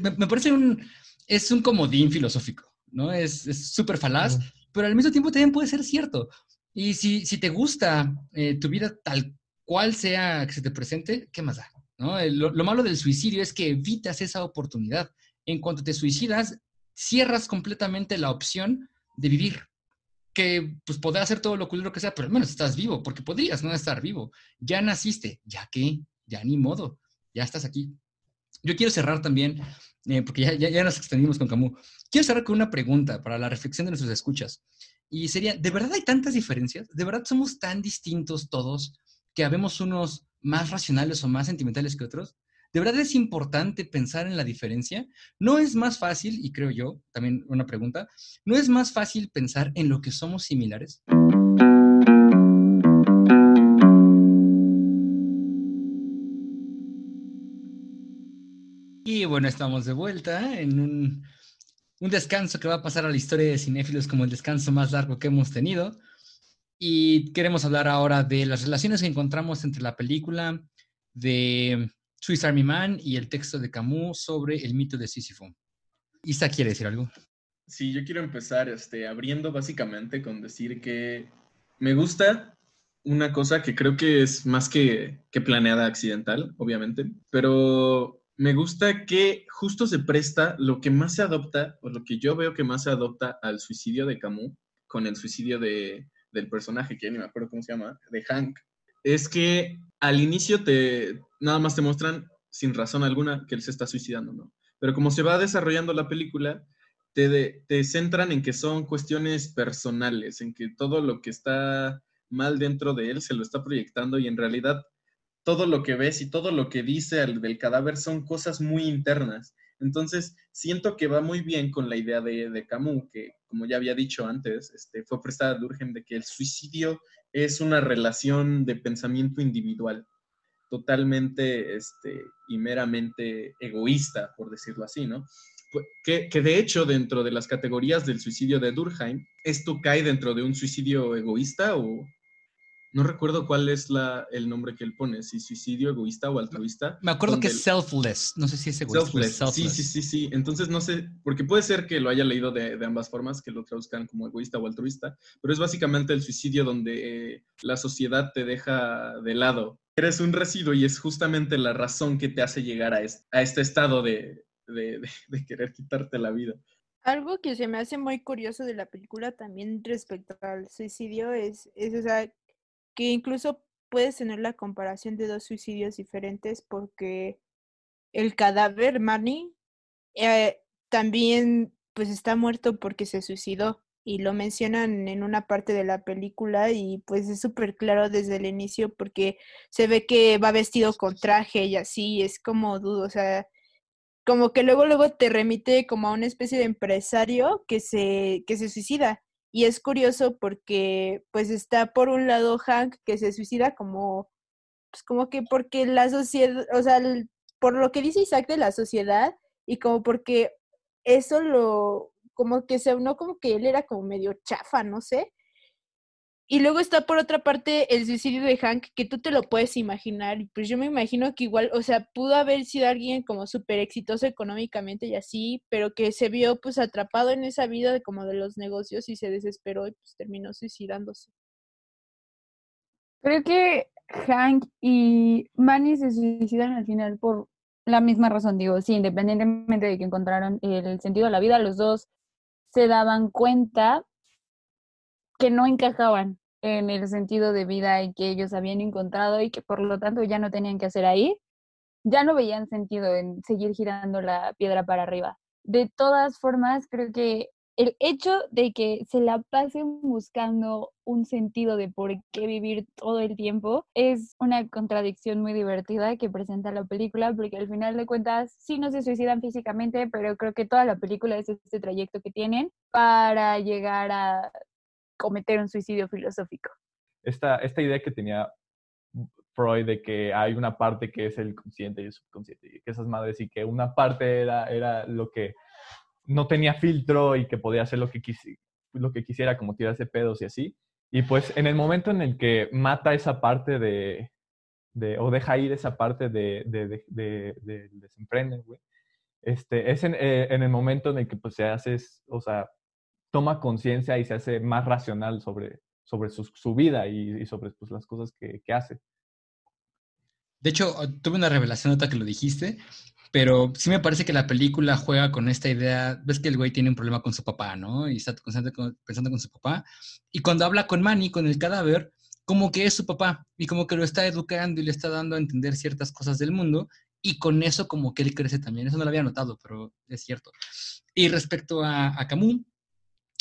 me, parece un, es un comodín filosófico, ¿no? Es súper falaz, pero al mismo tiempo también puede ser cierto. Y si, si te gusta eh, tu vida tal cual sea que se te presente, ¿qué más da? ¿no? lo malo del suicidio es que evitas esa oportunidad en cuanto te suicidas, cierras completamente la opción de vivir. Que pues podrás hacer todo lo culero que sea, pero al menos estás vivo, porque podrías no estar vivo. Ya naciste, ya que, ya ni modo, ya estás aquí. Yo quiero cerrar también, eh, porque ya, ya, ya, nos extendimos con Camus. Quiero cerrar con una pregunta para la reflexión de nuestros escuchas. Y sería, ¿de verdad hay tantas diferencias? ¿De verdad somos tan distintos todos que habemos unos más racionales o más sentimentales que otros? ¿De verdad es importante pensar en la diferencia? ¿No es más fácil, y creo yo, también una pregunta, ¿no es más fácil pensar en lo que somos similares? Y bueno, estamos de vuelta en un, un, descanso que va a pasar a la historia de cinéfilos como el descanso más largo que hemos tenido. Y queremos hablar ahora de las relaciones que encontramos entre la película de Swiss Army Man y el texto de Camus sobre el mito de Sísifo. Isa quiere decir algo. Sí, yo quiero empezar este, abriendo básicamente con decir que me gusta una cosa que creo que es más que, que planeada accidental, obviamente, pero me gusta que justo se presta lo que más se adopta, o lo que yo veo que más se adopta al suicidio de Camus con el suicidio de, del personaje, que ni me acuerdo cómo se llama, de Hank, es que al inicio te nada más te muestran sin razón alguna que él se está suicidando, ¿no? Pero como se va desarrollando la película, te, te centran en que son cuestiones personales, en que todo lo que está mal dentro de él se lo está proyectando y en realidad todo lo que ves y todo lo que dice el, del cadáver son cosas muy internas. Entonces, siento que va muy bien con la idea de, de Camus, que como ya había dicho antes, este, fue prestada de Urgen de que el suicidio es una relación de pensamiento individual, totalmente este, y meramente egoísta, por decirlo así, ¿no? Que, que, de hecho dentro de las categorías del suicidio de Durkheim, ¿esto cae dentro de un suicidio egoísta o, no recuerdo cuál es la, el nombre que él pone, si suicidio egoísta o altruista. Me acuerdo que es selfless, no sé si es egoísta. Selfless. Sí, sí, sí, sí. Entonces no sé, porque puede ser que lo haya leído de, de, ambas formas, que lo traduzcan como egoísta o altruista, pero es básicamente el suicidio donde eh, la sociedad te deja de lado. Eres un residuo y es justamente la razón que te hace llegar a este, estado de, querer quitarte la vida. Algo que se me hace muy curioso de la película también respecto al suicidio es, que incluso puedes tener la comparación de dos suicidios diferentes porque el cadáver, Manny, eh, también pues está muerto porque se suicidó y lo mencionan en una parte de la película y pues es súper claro desde el inicio porque se ve que va vestido con traje y así, es como dudo, o sea, como que luego luego te remite como a una especie de empresario que se, que se suicida. Y es curioso porque pues está por un lado Hank que se suicida como, pues como que porque la sociedad, o sea, por lo que dice Isaac de la sociedad y como porque eso lo, como que se unó como que él era como medio chafa, no sé. Y luego está por otra parte el suicidio de Hank, que tú te lo puedes imaginar. Pues yo me imagino que igual, o sea, pudo haber sido alguien como súper exitoso económicamente y así, pero que se vio pues atrapado en esa vida de, como de los negocios y se desesperó y pues terminó suicidándose. Creo que Hank y Manny se suicidan al final por la misma razón, digo, sí, independientemente de que encontraron el sentido de la vida, los dos se daban cuenta que no encajaban en el sentido de vida y que ellos habían encontrado y que por lo tanto ya no tenían que hacer ahí, ya no veían sentido en seguir girando la piedra para arriba. De todas formas, creo que el hecho de que se la pasen buscando un sentido de por qué vivir todo el tiempo es una contradicción muy divertida que presenta la película, porque al final de cuentas sí no se suicidan físicamente, pero creo que toda la película es este trayecto que tienen para llegar a cometer un suicidio filosófico. Esta, esta idea que tenía Freud de que hay una parte que es el consciente y el subconsciente, y que esas madres y que una parte era, era lo que no tenía filtro y que podía hacer lo que, lo que quisiera, como tirarse pedos y así. Y pues en el momento en el que mata esa parte de, de o deja ir esa parte de, de, de, de desemprende, güey, este, es en, eh, en, el momento en el que pues se hace, o sea, toma conciencia y se hace más racional sobre, sobre su, su vida y, y, sobre pues, las cosas que, que, hace. De hecho, tuve una revelación ahorita que lo dijiste, pero sí me parece que la película juega con esta idea, ves que el güey tiene un problema con su papá, ¿no? Y está constantemente pensando con su papá. Y cuando habla con Manny, con el cadáver, como que es su papá y como que lo está educando y le está dando a entender ciertas cosas del mundo y con eso como que él crece también. Eso no lo había notado, pero es cierto. Y respecto a, a Camus,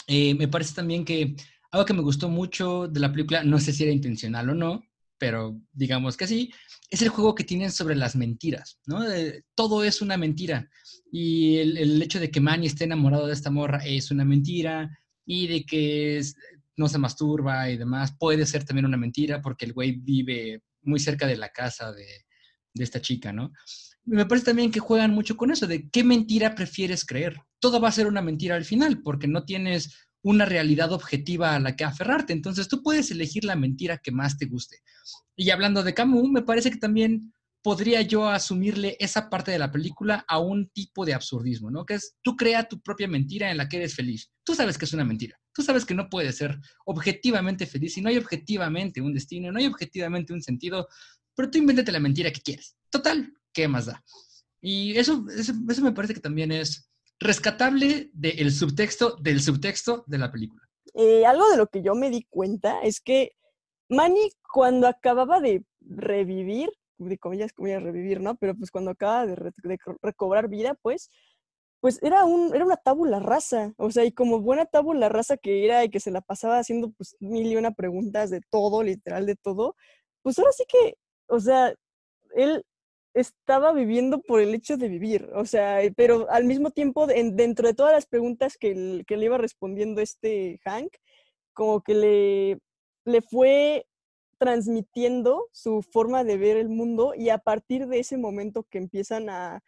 eh, me parece también que algo que me gustó mucho de la película, no sé si era intencional o no, pero digamos que sí, es el juego que tienen sobre las mentiras, ¿no? Eh, todo es una mentira. Y el, hecho de que Manny esté enamorado de esta morra es una mentira, y de que no se masturba y demás puede ser también una mentira, porque el güey vive muy cerca de la casa de, de esta chica, ¿no? Me parece también que juegan mucho con eso, de qué mentira prefieres creer. Todo va a ser una mentira al final, porque no tienes una realidad objetiva a la que aferrarte. Entonces tú puedes elegir la mentira que más te guste. Y hablando de Camus, me parece que también podría yo asumirle esa parte de la película a un tipo de absurdismo, ¿no? Que es, tú crea tu propia mentira en la que eres feliz. Tú sabes que es una mentira. Tú sabes que no puedes ser objetivamente feliz y no hay objetivamente un destino, no hay objetivamente un sentido, pero tú invéntate la mentira que quieres. Total, ¿qué más da? Y eso, eso, eso me parece que también es rescatable del subtexto del subtexto de la película. Eh, algo de lo que yo me di cuenta es que Manny, cuando acababa de revivir, de comillas, comillas, revivir, ¿no? Pero pues cuando acaba de, re- de co- recobrar vida, pues, pues era, un, era una tábula rasa. O sea, y como buena tábula rasa que era y que se la pasaba haciendo pues mil y una preguntas de todo, literal de todo, pues ahora sí que, o sea, él estaba viviendo por el hecho de vivir, o sea, eh, pero al mismo tiempo, en- dentro de todas las preguntas que, que le iba respondiendo este Hank, como que le, le fue transmitiendo su forma de ver el mundo y a partir de ese momento que empiezan a,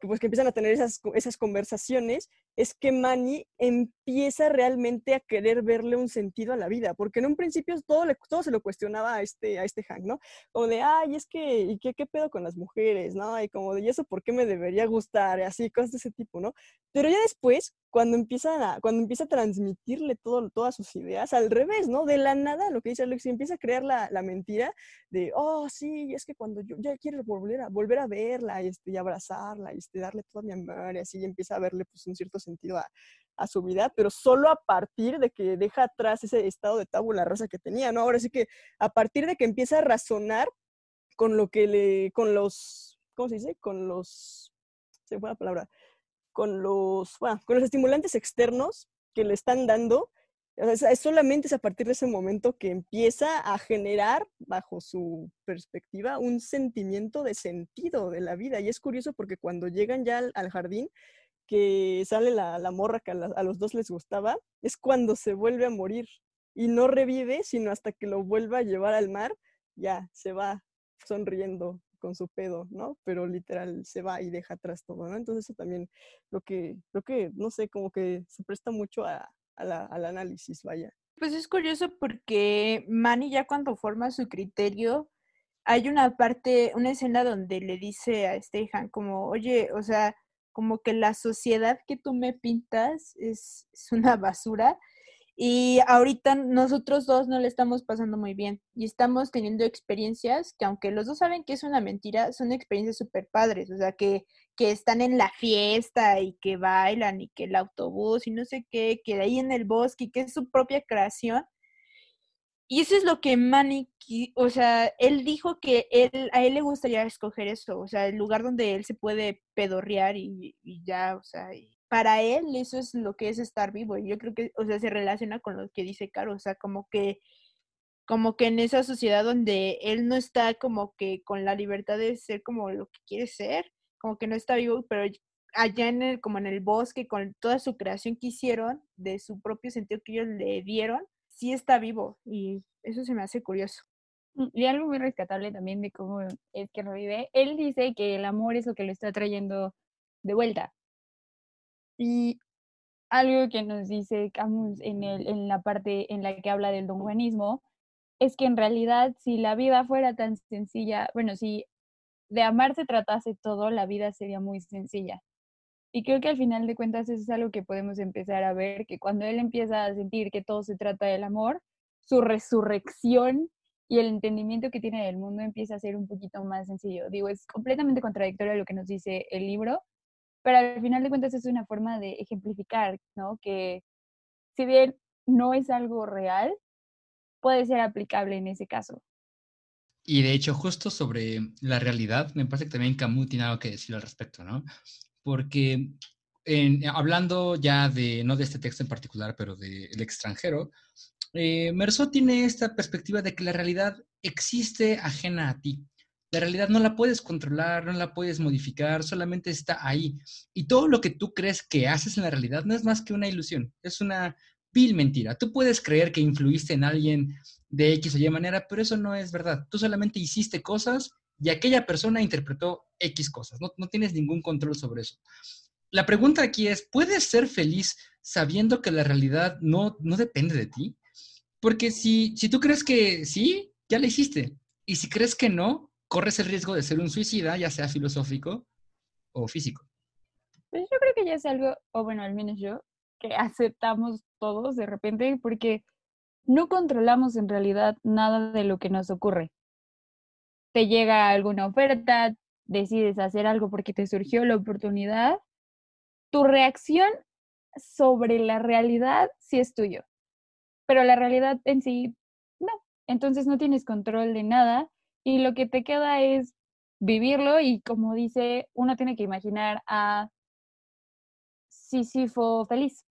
pues, que empiezan a tener esas, esas conversaciones, es que Manny empieza realmente a querer verle un sentido a la vida, porque en un principio todo, le- todo se lo cuestionaba a este, a este Hank, ¿no? Como de, ay, es que, ¿y qué, qué pedo con las mujeres, no? Y como de, ¿y eso por qué me debería gustar? Y así, cosas de ese tipo, ¿no? Pero ya después, cuando empiezan a, cuando empieza a transmitirle todo, todas sus ideas, al revés, ¿no? De la nada, lo que dice Alex, empieza a crear la, la mentira de, oh, sí, es que cuando yo ya quiero volver a, volver a verla este, y abrazarla y este, darle toda mi amor y así, y empieza a verle pues un cierto sentido a, a su vida, pero solo a partir de que deja atrás ese estado de tabula rasa que tenía, ¿no? Ahora sí que a partir de que empieza a razonar con lo que le, con los, ¿cómo se dice? Con los, se fue la palabra, con los, bueno, con los estimulantes externos que le están dando, o sea, es solamente es a partir de ese momento que empieza a generar, bajo su perspectiva, un sentimiento de sentido de la vida. Y es curioso porque cuando llegan ya al, al jardín, que sale la, la morra que a, los dos les gustaba, es cuando se vuelve a morir. Y no revive, sino hasta que lo vuelva a llevar al mar, ya se va sonriendo con su pedo, ¿no? Pero literal se va y deja atrás todo, ¿no? Entonces eso también lo que, lo que, no sé, como que se presta mucho a, a la- al análisis, vaya. Pues es curioso porque Manny ya cuando forma su criterio, hay una parte, una escena donde le dice a Stehan como, oye, o sea, como que la sociedad que tú me pintas es, una basura y ahorita nosotros dos no le estamos pasando muy bien y estamos teniendo experiencias que aunque los dos saben que es una mentira, son experiencias súper padres, o sea, que, que están en la fiesta y que bailan y que el autobús y no sé qué, que de ahí en el bosque y que es su propia creación. Y eso es lo que Manny, o sea, él dijo que él, a él le gustaría escoger eso, o sea, el lugar donde él se puede pedorrear y, ya, o sea, para él eso es lo que es estar vivo. Y yo creo que, o sea, se relaciona con lo que dice Caro, o sea, como que, como que en esa sociedad donde él no está como que con la libertad de ser como lo que quiere ser, como que no está vivo, pero allá en el, como en el bosque, con toda su creación que hicieron, de su propio sentido que ellos le dieron, sí está vivo y eso se me hace curioso. Mm, Y algo muy rescatable también de cómo es que revive. Él dice que el amor es lo que lo está trayendo de vuelta. Y algo que nos dice Camus en, el, en la parte en la que habla del don Juanismo es que en realidad si la vida fuera tan sencilla, bueno, si de amar se tratase todo, la vida sería muy sencilla. Y creo que al final de cuentas eso es algo que podemos empezar a ver, que cuando él empieza a sentir que todo se trata del amor, su resurrección y el entendimiento que tiene del mundo empieza a ser un poquito más sencillo. Digo, es completamente contradictorio a lo que nos dice el libro, pero al final de cuentas es una forma de ejemplificar, ¿no? Que si bien no es algo real, puede ser aplicable en ese caso. Y de hecho, justo sobre la realidad, me parece que también Camus tiene algo que decir al respecto, ¿no? Porque en- hablando ya de, no de este texto en particular, pero del extranjero, eh, Merceau tiene esta perspectiva de que la realidad existe ajena a ti. La realidad no la puedes controlar, no la puedes modificar, solamente está ahí. Y todo lo que tú crees que haces en la realidad no es más que una ilusión, es una vil mentira. Tú puedes creer que influiste en alguien de X o Y manera, pero eso no es verdad. Tú solamente hiciste cosas y aquella persona interpretó X cosas. No, tienes ningún control sobre eso. La pregunta aquí es, ¿puedes ser feliz sabiendo que la realidad no, no depende de ti? Porque si, si tú crees que sí, ya la hiciste. Y si crees que no, corres el riesgo de ser un suicida, ya sea filosófico o físico. Pues yo creo que ya es algo, o bueno, al menos yo, que aceptamos todos de repente porque no controlamos en realidad nada de lo que nos ocurre. Te llega alguna oferta, decides hacer algo porque te surgió la oportunidad, tu reacción sobre la realidad sí es tuyo, pero la realidad en sí no. Entonces no tienes control de nada y lo que te queda es vivirlo y como dice, uno tiene que imaginar a Sísifo feliz.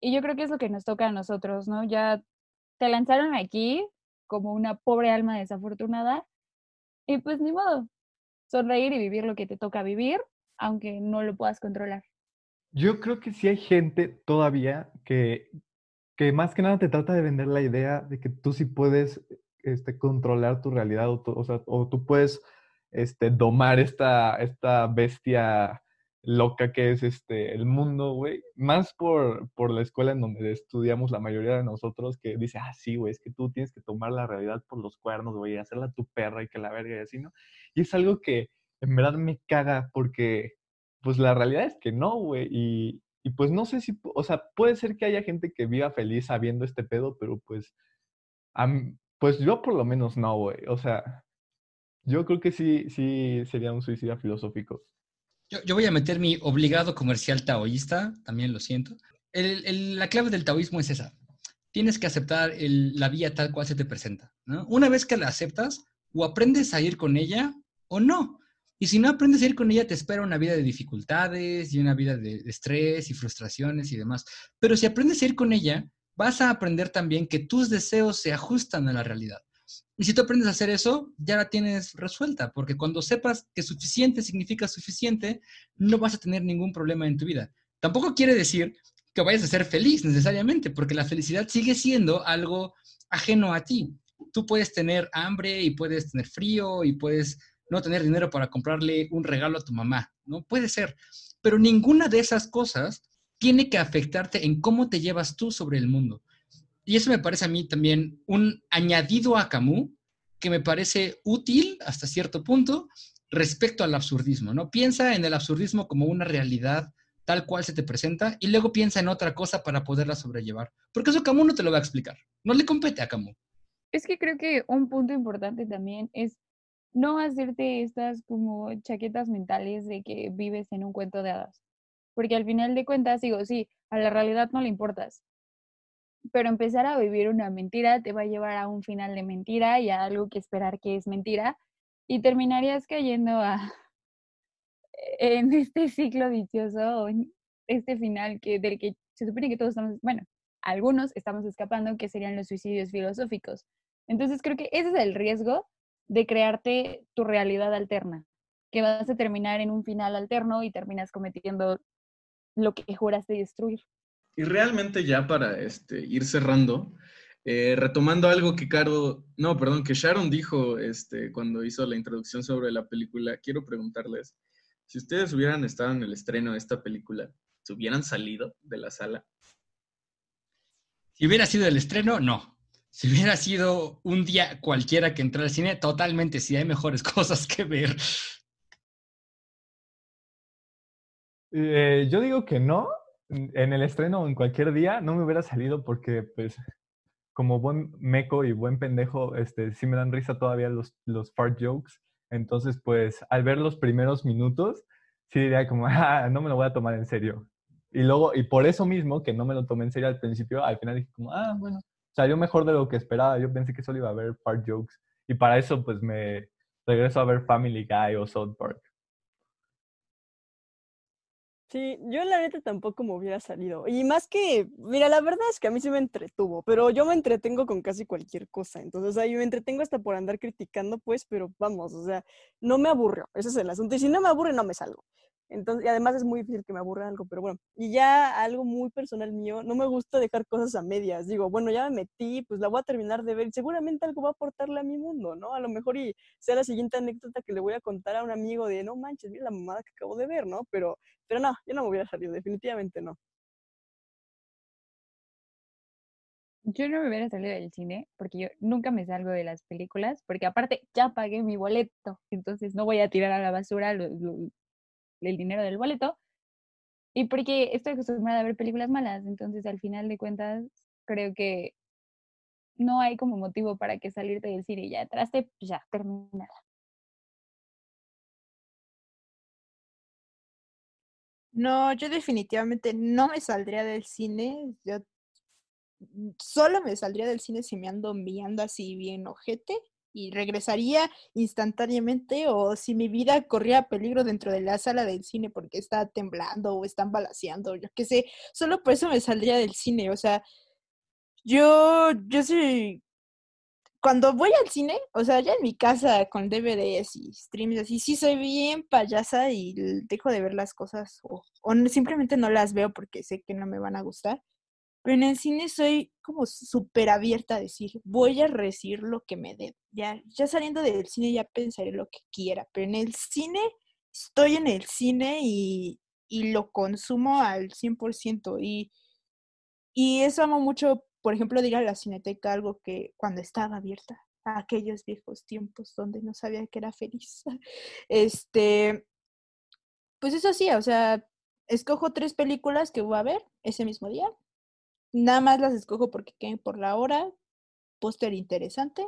Y yo creo que es lo que nos toca a nosotros, ¿no? Ya te lanzaron aquí como una pobre alma desafortunada y pues ni modo, sonreír y vivir lo que te toca vivir, aunque no lo puedas controlar. Yo creo que sí hay gente todavía que, que más que nada te trata de vender la idea de que tú sí puedes este, controlar tu realidad o, o, tú puedes este, domar esta, esta bestia loca que es este, el mundo, güey. Más por, por la escuela en donde estudiamos la mayoría de nosotros que dice, ah, sí, güey, es que tú tienes que tomar la realidad por los cuernos, güey, y hacerla tu perra y que la verga y así, ¿no? Y es algo que en verdad me caga porque, pues la realidad es que no, güey. Y, y pues no sé si, o sea, puede ser que haya gente que viva feliz sabiendo este pedo, pero pues, pues yo por lo menos no, güey. O sea, yo creo que sí, sí sería un suicidio filosófico. Yo, voy a meter mi obligado comercial taoísta, también lo siento. la clave del taoísmo es esa. Tienes que aceptar la vía tal cual se te presenta. Una vez que la aceptas, o aprendes a ir con ella o no. Y si no aprendes a ir con ella, te espera una vida de dificultades y una vida de, estrés y frustraciones y demás. Pero si aprendes a ir con ella, vas a aprender también que tus deseos se ajustan a la realidad. Y si tú aprendes a hacer eso, ya la tienes resuelta, porque cuando sepas que suficiente significa suficiente, no vas a tener ningún problema en tu vida. Tampoco quiere decir que vayas a ser feliz necesariamente, porque la felicidad sigue siendo algo ajeno a ti. Tú puedes tener hambre y puedes tener frío y puedes no tener dinero para comprarle un regalo a tu mamá, ¿no? Puede ser, pero ninguna de esas cosas tiene que afectarte en cómo te llevas tú sobre el mundo. Y eso me parece a mí también un añadido a Camus que me parece útil hasta cierto punto respecto al absurdismo, ¿no? Piensa en el absurdismo como una realidad tal cual se te presenta y luego piensa en otra cosa para poderla sobrellevar. Porque eso Camus no te lo va a explicar. No le compete a Camus. Es que creo que un punto importante también es no hacerte estas como chaquetas mentales de que vives en un cuento de hadas. Porque al final de cuentas, digo, sí, a la realidad no le importas, pero empezar a vivir una mentira te va a llevar a un final de mentira y a algo que esperar que es mentira y terminarías cayendo a en este ciclo vicioso, este final que del que se supone que todos estamos, bueno, algunos estamos escapando, que serían los suicidios filosóficos. Entonces creo que ese es el riesgo de crearte tu realidad alterna, que vas a terminar en un final alterno y terminas cometiendo lo que juraste destruir. Y realmente ya para este, ir cerrando, eh, retomando algo que Caro, no, perdón, que Sharon dijo este, cuando hizo la introducción sobre la película, quiero preguntarles, si ustedes hubieran estado en el estreno de esta película, ¿se hubieran salido de la sala? Si hubiera sido el estreno, no. Si hubiera sido un día cualquiera que entrara al cine, totalmente, sí hay mejores cosas que ver. Eh, yo digo que no, en el estreno o en cualquier día no me hubiera salido porque, pues, como buen meco y buen pendejo, este, sí me dan risa todavía los, los fart jokes. Entonces, pues, al ver los primeros minutos, sí diría como, ah, no me lo voy a tomar en serio. Y luego, y por eso mismo, que no me lo tomé en serio al principio, al final dije como, ah, bueno, salió mejor de lo que esperaba. Yo pensé que solo iba a haber fart jokes. Y para eso, pues, me regreso a ver Family Guy o South Park. Sí, yo la neta tampoco me hubiera salido. Y más que, mira, la verdad es que a mí sí me entretuvo, pero yo me entretengo con casi cualquier cosa. Entonces, ahí me entretengo hasta por andar criticando, pues, pero vamos, o sea, no me aburrió. Ese es el asunto. Y si no me aburre, no me salgo. Entonces, y además es muy difícil que me aburra algo, pero bueno. Y ya algo muy personal mío, no me gusta dejar cosas a medias. Digo, bueno, ya me metí, pues la voy a terminar de ver. Seguramente algo va a aportarle a mi mundo, ¿no? A lo mejor y sea la siguiente anécdota que le voy a contar a un amigo de, no manches, mira la mamada que acabo de ver, ¿no? Pero, pero no, yo no me hubiera salido, definitivamente no. yo no me hubiera salido del cine porque yo nunca me salgo de las películas, porque aparte ya pagué mi boleto, entonces no voy a tirar a la basura el dinero del boleto. Y porque estoy acostumbrada a ver películas malas, entonces al final de cuentas creo que no hay como motivo para que salirte del cine ya entraste, pues ya, terminada. No, yo definitivamente no me saldría del cine. Yo mm, solo me saldría del cine si me ando enviando así bien ojete y regresaría instantáneamente o si mi vida corría peligro dentro de la sala del cine porque está temblando o están balaceando, yo qué sé, solo por eso me saldría del cine, o sea, yo, yo soy, cuando voy al cine, o sea, ya en mi casa con DVDs y streams así, sí soy bien payasa y dejo de ver las cosas o, o simplemente no las veo porque sé que no me van a gustar. Pero en el cine soy como súper abierta a decir, voy a recibir lo que me den. Ya, ya saliendo del cine ya pensaré lo que quiera, pero en el cine estoy en el cine y, y lo consumo al 100%. Y, y eso amo mucho, por ejemplo, de a la cineteca, algo que cuando estaba abierta, a aquellos viejos tiempos donde no sabía que era feliz. Este, pues eso sí, o sea, escojo tres películas que voy a ver ese mismo día. Nada más las escojo porque queden por la hora, póster interesante,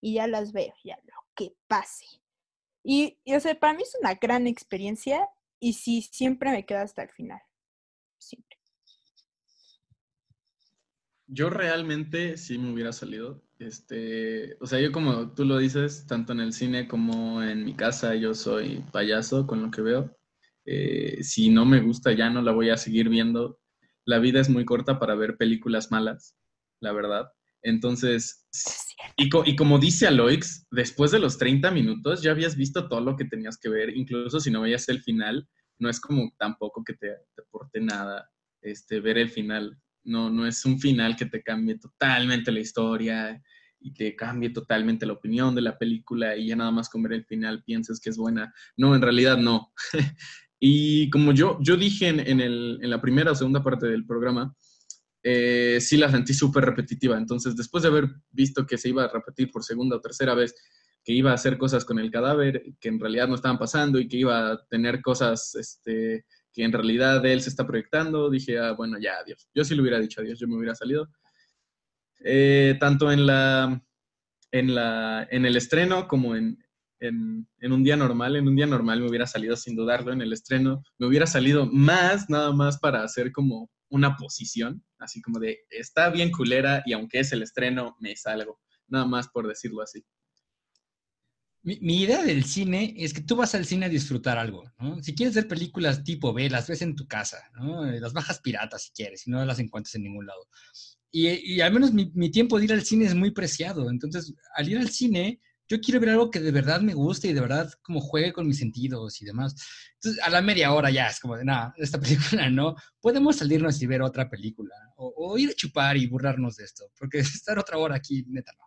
y ya las veo, ya lo que pase. Y, y, o sea, para mí es una gran experiencia y sí, siempre me quedo hasta el final. Siempre. Yo realmente sí me hubiera salido. Este, o sea, yo como tú lo dices, tanto en el cine como en mi casa, yo soy payaso con lo que veo. Eh, si no me gusta, ya no la voy a seguir viendo. La vida es muy corta para ver películas malas, la verdad. Entonces, y, co- y como dice Aloix, después de los 30 minutos ya habías visto todo lo que tenías que ver, incluso si no veías el final, no es como tampoco que te, te aporte nada este, ver el final. No, no es un final que te cambie totalmente la historia y te cambie totalmente la opinión de la película y ya nada más con ver el final piensas que es buena. No, en realidad no. y como yo, yo dije en, en, el, en la primera o segunda parte del programa, eh, sí la sentí súper repetitiva. Entonces, después de haber visto que se iba a repetir por segunda o tercera vez, que iba a hacer cosas con el cadáver que en realidad no estaban pasando y que iba a tener cosas este, que en realidad él se está proyectando, dije, ah, bueno, ya, adiós. Yo sí le hubiera dicho adiós, yo me hubiera salido. Eh, tanto en, la, en, la, en el estreno como en, en, en, un día normal. En un día normal me hubiera salido sin dudarlo en el estreno. Me hubiera salido más, nada más para hacer como una posición, así como de, está bien culera y aunque es el estreno, me salgo. Nada más por decirlo así. Mi, idea del cine es que tú vas al cine a disfrutar algo. Si quieres ver películas tipo B, las ves en tu casa, ¿no? Las bajas piratas si quieres, si no las encuentras en ningún lado. Y, al menos mi, mi, tiempo de ir al cine es muy preciado. Entonces, al ir al cine, yo quiero ver algo que de verdad me guste y de verdad como juegue con mis sentidos y demás. Entonces, a la media hora ya es como de, nada, esta película no. Podemos salirnos y ver otra película. O, o ir a chupar y burlarnos de esto. Porque estar otra hora aquí, neta, no.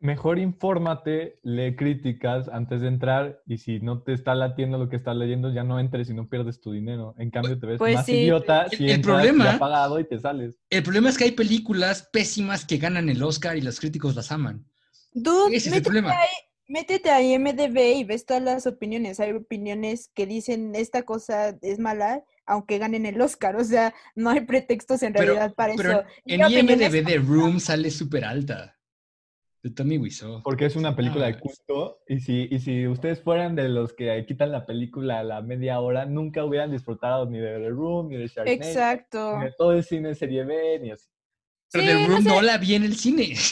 Mejor infórmate, lee críticas antes de entrar y si no te está latiendo lo que estás leyendo, ya no entres y no pierdes tu dinero. En cambio, te ves pues más sí, idiota el, si el entras problema, ya pagado y te sales. El problema es que hay películas pésimas que ganan el Oscar y los críticos las aman. Dude, Ese es el problema. Ahí, métete a IMDB y ves todas las opiniones. Hay opiniones que dicen esta cosa es mala, aunque ganen el Oscar. O sea, no hay pretextos en pero, realidad para pero eso. En IMDB The Room sale súper alta. De Tommy Wiseau. Porque es una película ah, de culto. Y si, y si ustedes fueran de los que quitan la película a la media hora, nunca hubieran disfrutado ni de The Room, ni de Sharknado. Exacto. Ni de todo el cine serie B, ni así. Pero sí, The Room no, sé. no la vi en el cine.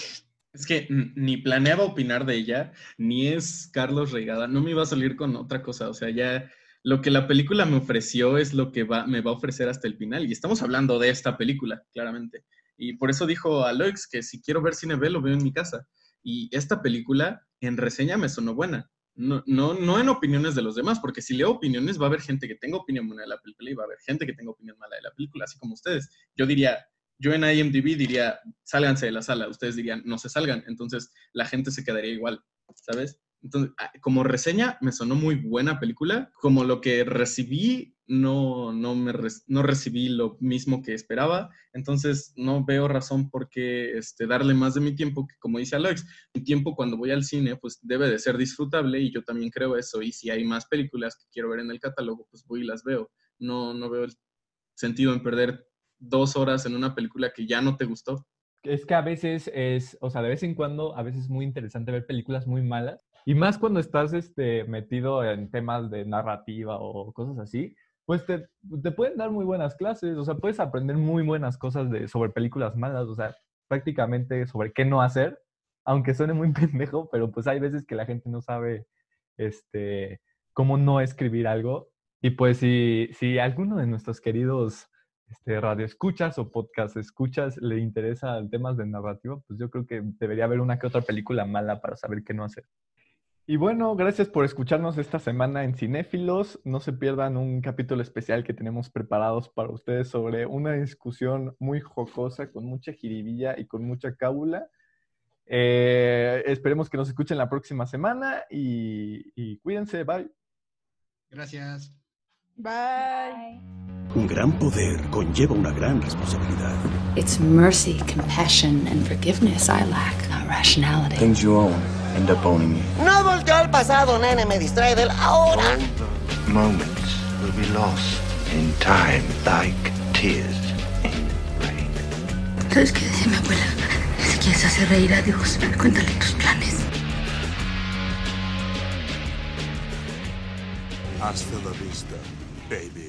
Es que ni planeaba opinar de ella, ni es Carlos Reigada. No me iba a salir con otra cosa. O sea, ya lo que la película me ofreció es lo que va, me va a ofrecer hasta el final. Y estamos hablando de esta película, claramente. Y por eso dijo Aloix que si quiero ver cine B, lo veo en mi casa. Y esta película en reseña me sonó buena. No, no, no en opiniones de los demás, porque si leo opiniones va a haber gente que tenga opinión buena de la película y va a haber gente que tenga opinión mala de la película, así como ustedes. Yo diría, yo en IMDb diría, sálganse de la sala. Ustedes dirían, no se salgan. Entonces la gente se quedaría igual, ¿sabes? Entonces, como reseña, me sonó muy buena película. Como lo que recibí, no, no, me no recibí lo mismo que esperaba, entonces no veo razón por qué este, darle más de mi tiempo, que como dice Alex, mi tiempo cuando voy al cine pues debe de ser disfrutable y yo también creo eso, y si hay más películas que quiero ver en el catálogo, pues voy y las veo. No, no veo el sentido en perder dos horas en una película que ya no te gustó. Es que a veces es, o sea, de vez en cuando, a veces es muy interesante ver películas muy malas. Y más cuando estás este, metido en temas de narrativa o cosas así, pues te, te pueden dar muy buenas clases. O sea, puedes aprender muy buenas cosas de, sobre películas malas. O sea, prácticamente sobre qué no hacer. Aunque suene muy pendejo, pero pues hay veces que la gente no sabe este, cómo no escribir algo. Y pues si, si alguno de nuestros queridos este, radio escuchas o podcast escuchas le interesa temas de narrativa, pues yo creo que debería haber una que otra película mala para saber qué no hacer. Y bueno, gracias por escucharnos esta semana en Cinéfilos. No se pierdan un capítulo especial que tenemos preparados para ustedes sobre una discusión muy jocosa, con mucha jiribilla y con mucha cábula. Eh, esperemos que nos escuchen la próxima semana y, y cuídense. Bye. Gracias. Bye. Un gran poder conlleva una gran responsabilidad. It's mercy, compassion, and forgiveness I lack, not rationality. Things you own end up owning you. No volteo al pasado, nene, me distrae del ahora. Moments will be lost in time like tears in rain. ¿Sabes qué decía mi abuela? Si quieres hacer reír a Dios, cuéntale tus planes. Hasta la vista, baby.